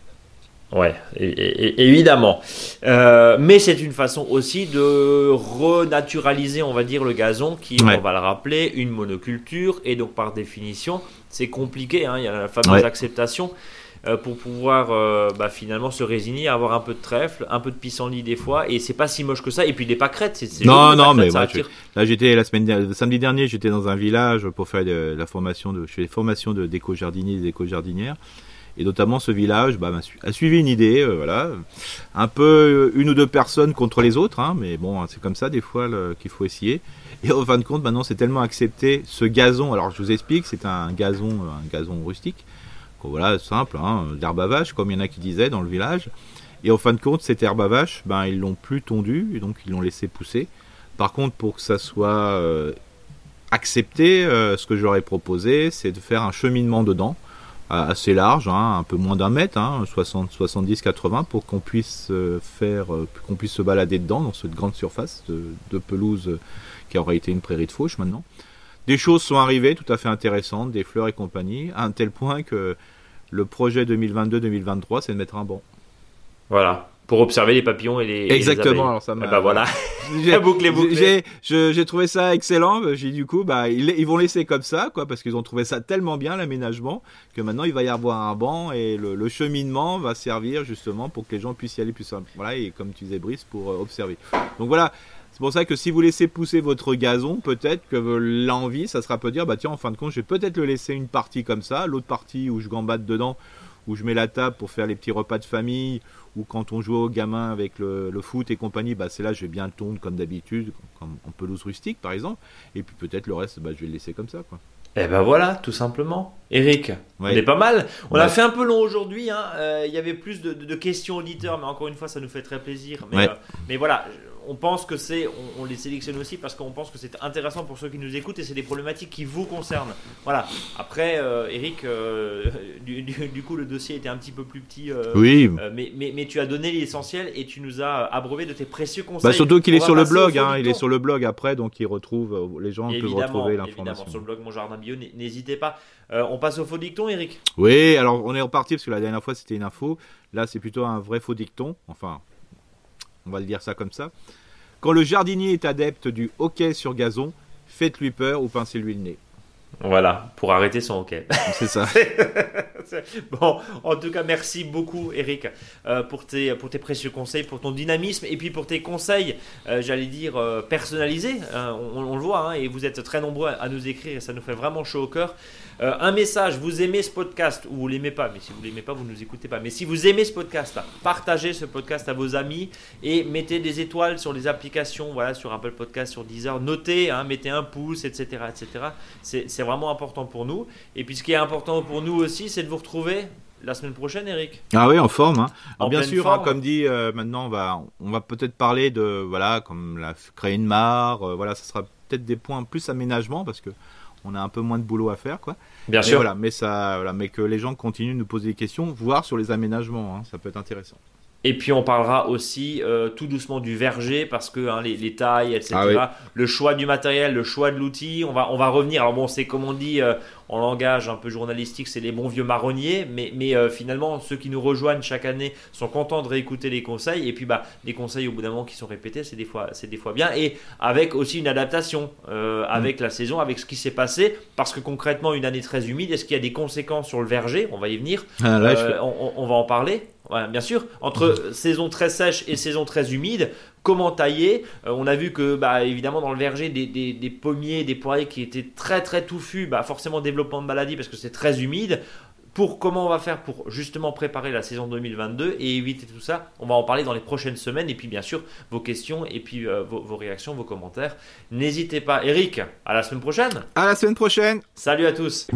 Ouais, évidemment. Euh, mais c'est une façon aussi de renaturaliser, on va dire, le gazon, qui, on va le rappeler, une monoculture, et donc par définition, c'est compliqué. Hein, il y a la fameuse acceptation. Euh, pour pouvoir euh, bah, finalement se résigner, avoir un peu de trèfle, un peu de pissenlit des fois, et c'est pas si moche que ça. Et puis il n'est pas crête, c'est non non mais là j'étais la semaine samedi dernier, j'étais dans un village pour faire la formation de, je fais des formations de d'éco jardiniers et d'éco jardinières. Et notamment ce village bah, a suivi une idée, euh, voilà, un peu une ou deux personnes contre les autres, hein, mais bon, c'est comme ça des fois qu'il faut essayer. Et en fin de compte, maintenant c'est tellement accepté ce gazon. Alors je vous explique, c'est un gazon, un gazon rustique voilà, simple, hein, l'herbe à vache, comme il y en a qui disaient dans le village. Et en fin de compte, cette herbe à vache, ben, ils l'ont plus tondue, et donc ils l'ont laissé pousser. Par contre, pour que ça soit euh, accepté, euh, ce que j'aurais proposé, c'est de faire un cheminement dedans, assez large, hein, un peu moins d'un mètre, 70-80, hein, pour qu'on puisse euh, faire, qu'on puisse se balader dedans, dans cette grande surface de, de pelouse qui aurait été une prairie de fauche maintenant. Des choses sont arrivées tout à fait intéressantes, des fleurs et compagnie, à un tel point que le projet 2022-2023, c'est de mettre un banc. Voilà. Pour observer les papillons et les. Exactement. alors ça m'a. bah voilà. j'ai J'ai trouvé ça excellent. J'ai du coup, bah ils, vont laisser comme ça, quoi, parce qu'ils ont trouvé ça tellement bien l'aménagement que maintenant il va y avoir un banc et le, cheminement va servir justement pour que les gens puissent y aller plus simple. Voilà et comme tu disais Brice pour euh, observer. Donc voilà, c'est pour ça que si vous laissez pousser votre gazon, peut-être que l'envie, ça sera peut dire, bah tiens, en fin de compte, je vais peut-être le laisser une partie comme ça, l'autre partie où je gambade dedans, où je mets la table pour faire les petits repas de famille, ou quand on joue au gamin avec le, foot et compagnie, bah c'est là je vais bien le tondre comme d'habitude, comme en pelouse rustique par exemple, et puis peut-être le reste, bah, je vais le laisser comme ça, quoi. Eh ben voilà, tout simplement. Eric, on est pas mal. On a fait un peu long aujourd'hui. Hein. Euh, il y avait plus de, questions auditeurs, mais encore une fois, ça nous fait très plaisir. Mais, euh, mais voilà, on pense que c'est, on, les sélectionne aussi parce qu'on pense que c'est intéressant pour ceux qui nous écoutent et c'est des problématiques qui vous concernent. Voilà. Après, euh, Eric, euh, du, coup, le dossier était un petit peu plus petit. Euh, oui. Mais, mais, tu as donné l'essentiel et tu nous as abreuvé de tes précieux conseils. Bah, surtout qu'il est sur le blog, hein, il est sur le blog après, donc il retrouve, les gens peuvent retrouver l'information. sur le blog Mon Jardin Bio, n'hésitez pas. on passe au faux dicton, Eric Oui, alors on est reparti parce que la dernière fois c'était une info. Là, c'est plutôt un vrai faux dicton. Enfin, on va le dire ça comme ça. Quand le jardinier est adepte du hockey sur gazon, faites-lui peur ou pincez-lui le nez. Voilà, pour arrêter son hockey. C'est ça. bon, en tout cas, merci beaucoup, Eric, euh, pour, tes, pour tes précieux conseils, pour ton dynamisme et puis pour tes conseils, euh, j'allais dire, euh, personnalisés. Hein, on, le voit, hein, et vous êtes très nombreux à nous écrire et ça nous fait vraiment chaud au cœur. Un message, vous aimez ce podcast ou vous l'aimez pas, mais si vous l'aimez pas, vous ne nous écoutez pas. Mais si vous aimez ce podcast, partagez ce podcast à vos amis et mettez des étoiles sur les applications, voilà, sur Apple Podcast, sur Deezer, notez, hein, mettez un pouce, etc., etc. C'est vraiment important pour nous. Et puis ce qui est important pour nous aussi, c'est de vous retrouver la semaine prochaine, Eric. Ah oui, en forme. Hein. Alors bien sûr, hein, comme dit, euh, maintenant on va, on va peut-être parler de, voilà, comme la, créer une mare, euh, voilà, ça sera peut-être des points plus aménagement parce que on a un peu moins de boulot à faire, quoi. Bien sûr. mais ça, mais que les gens continuent de nous poser des questions, voire sur les aménagements, hein, ça peut être intéressant. Et puis on parlera aussi euh, tout doucement du verger parce que hein, les, les, tailles, etc. Ah oui. Le choix du matériel, le choix de l'outil. On va, on va revenir. Alors bon, c'est comme on dit euh, en langage un peu journalistique, c'est les bons vieux marronniers. Mais, mais euh, finalement, ceux qui nous rejoignent chaque année sont contents de réécouter les conseils. Et puis bah, les conseils au bout d'un moment qui sont répétés, c'est des fois, c'est des fois bien. Et avec aussi une adaptation avec la saison, avec ce qui s'est passé. Parce que concrètement, une année très humide, est-ce qu'il y a des conséquences sur le verger? On va y venir. Ah, là, je fais- on, on- on va en parler. Ouais, bien sûr, entre saison très sèche et saison très humide, comment tailler? Euh, On a vu que, bah, évidemment, dans le verger, des, des- des pommiers, des poiriers qui étaient très très touffus, bah, forcément développement de maladie parce que c'est très humide. Pour comment on va faire pour justement préparer la saison 2022 et éviter tout ça, on va en parler dans les prochaines semaines. Et puis, bien sûr, vos questions et puis euh, vos, vos réactions, vos commentaires. N'hésitez pas. Eric, à la semaine prochaine. À la semaine prochaine Salut à tous.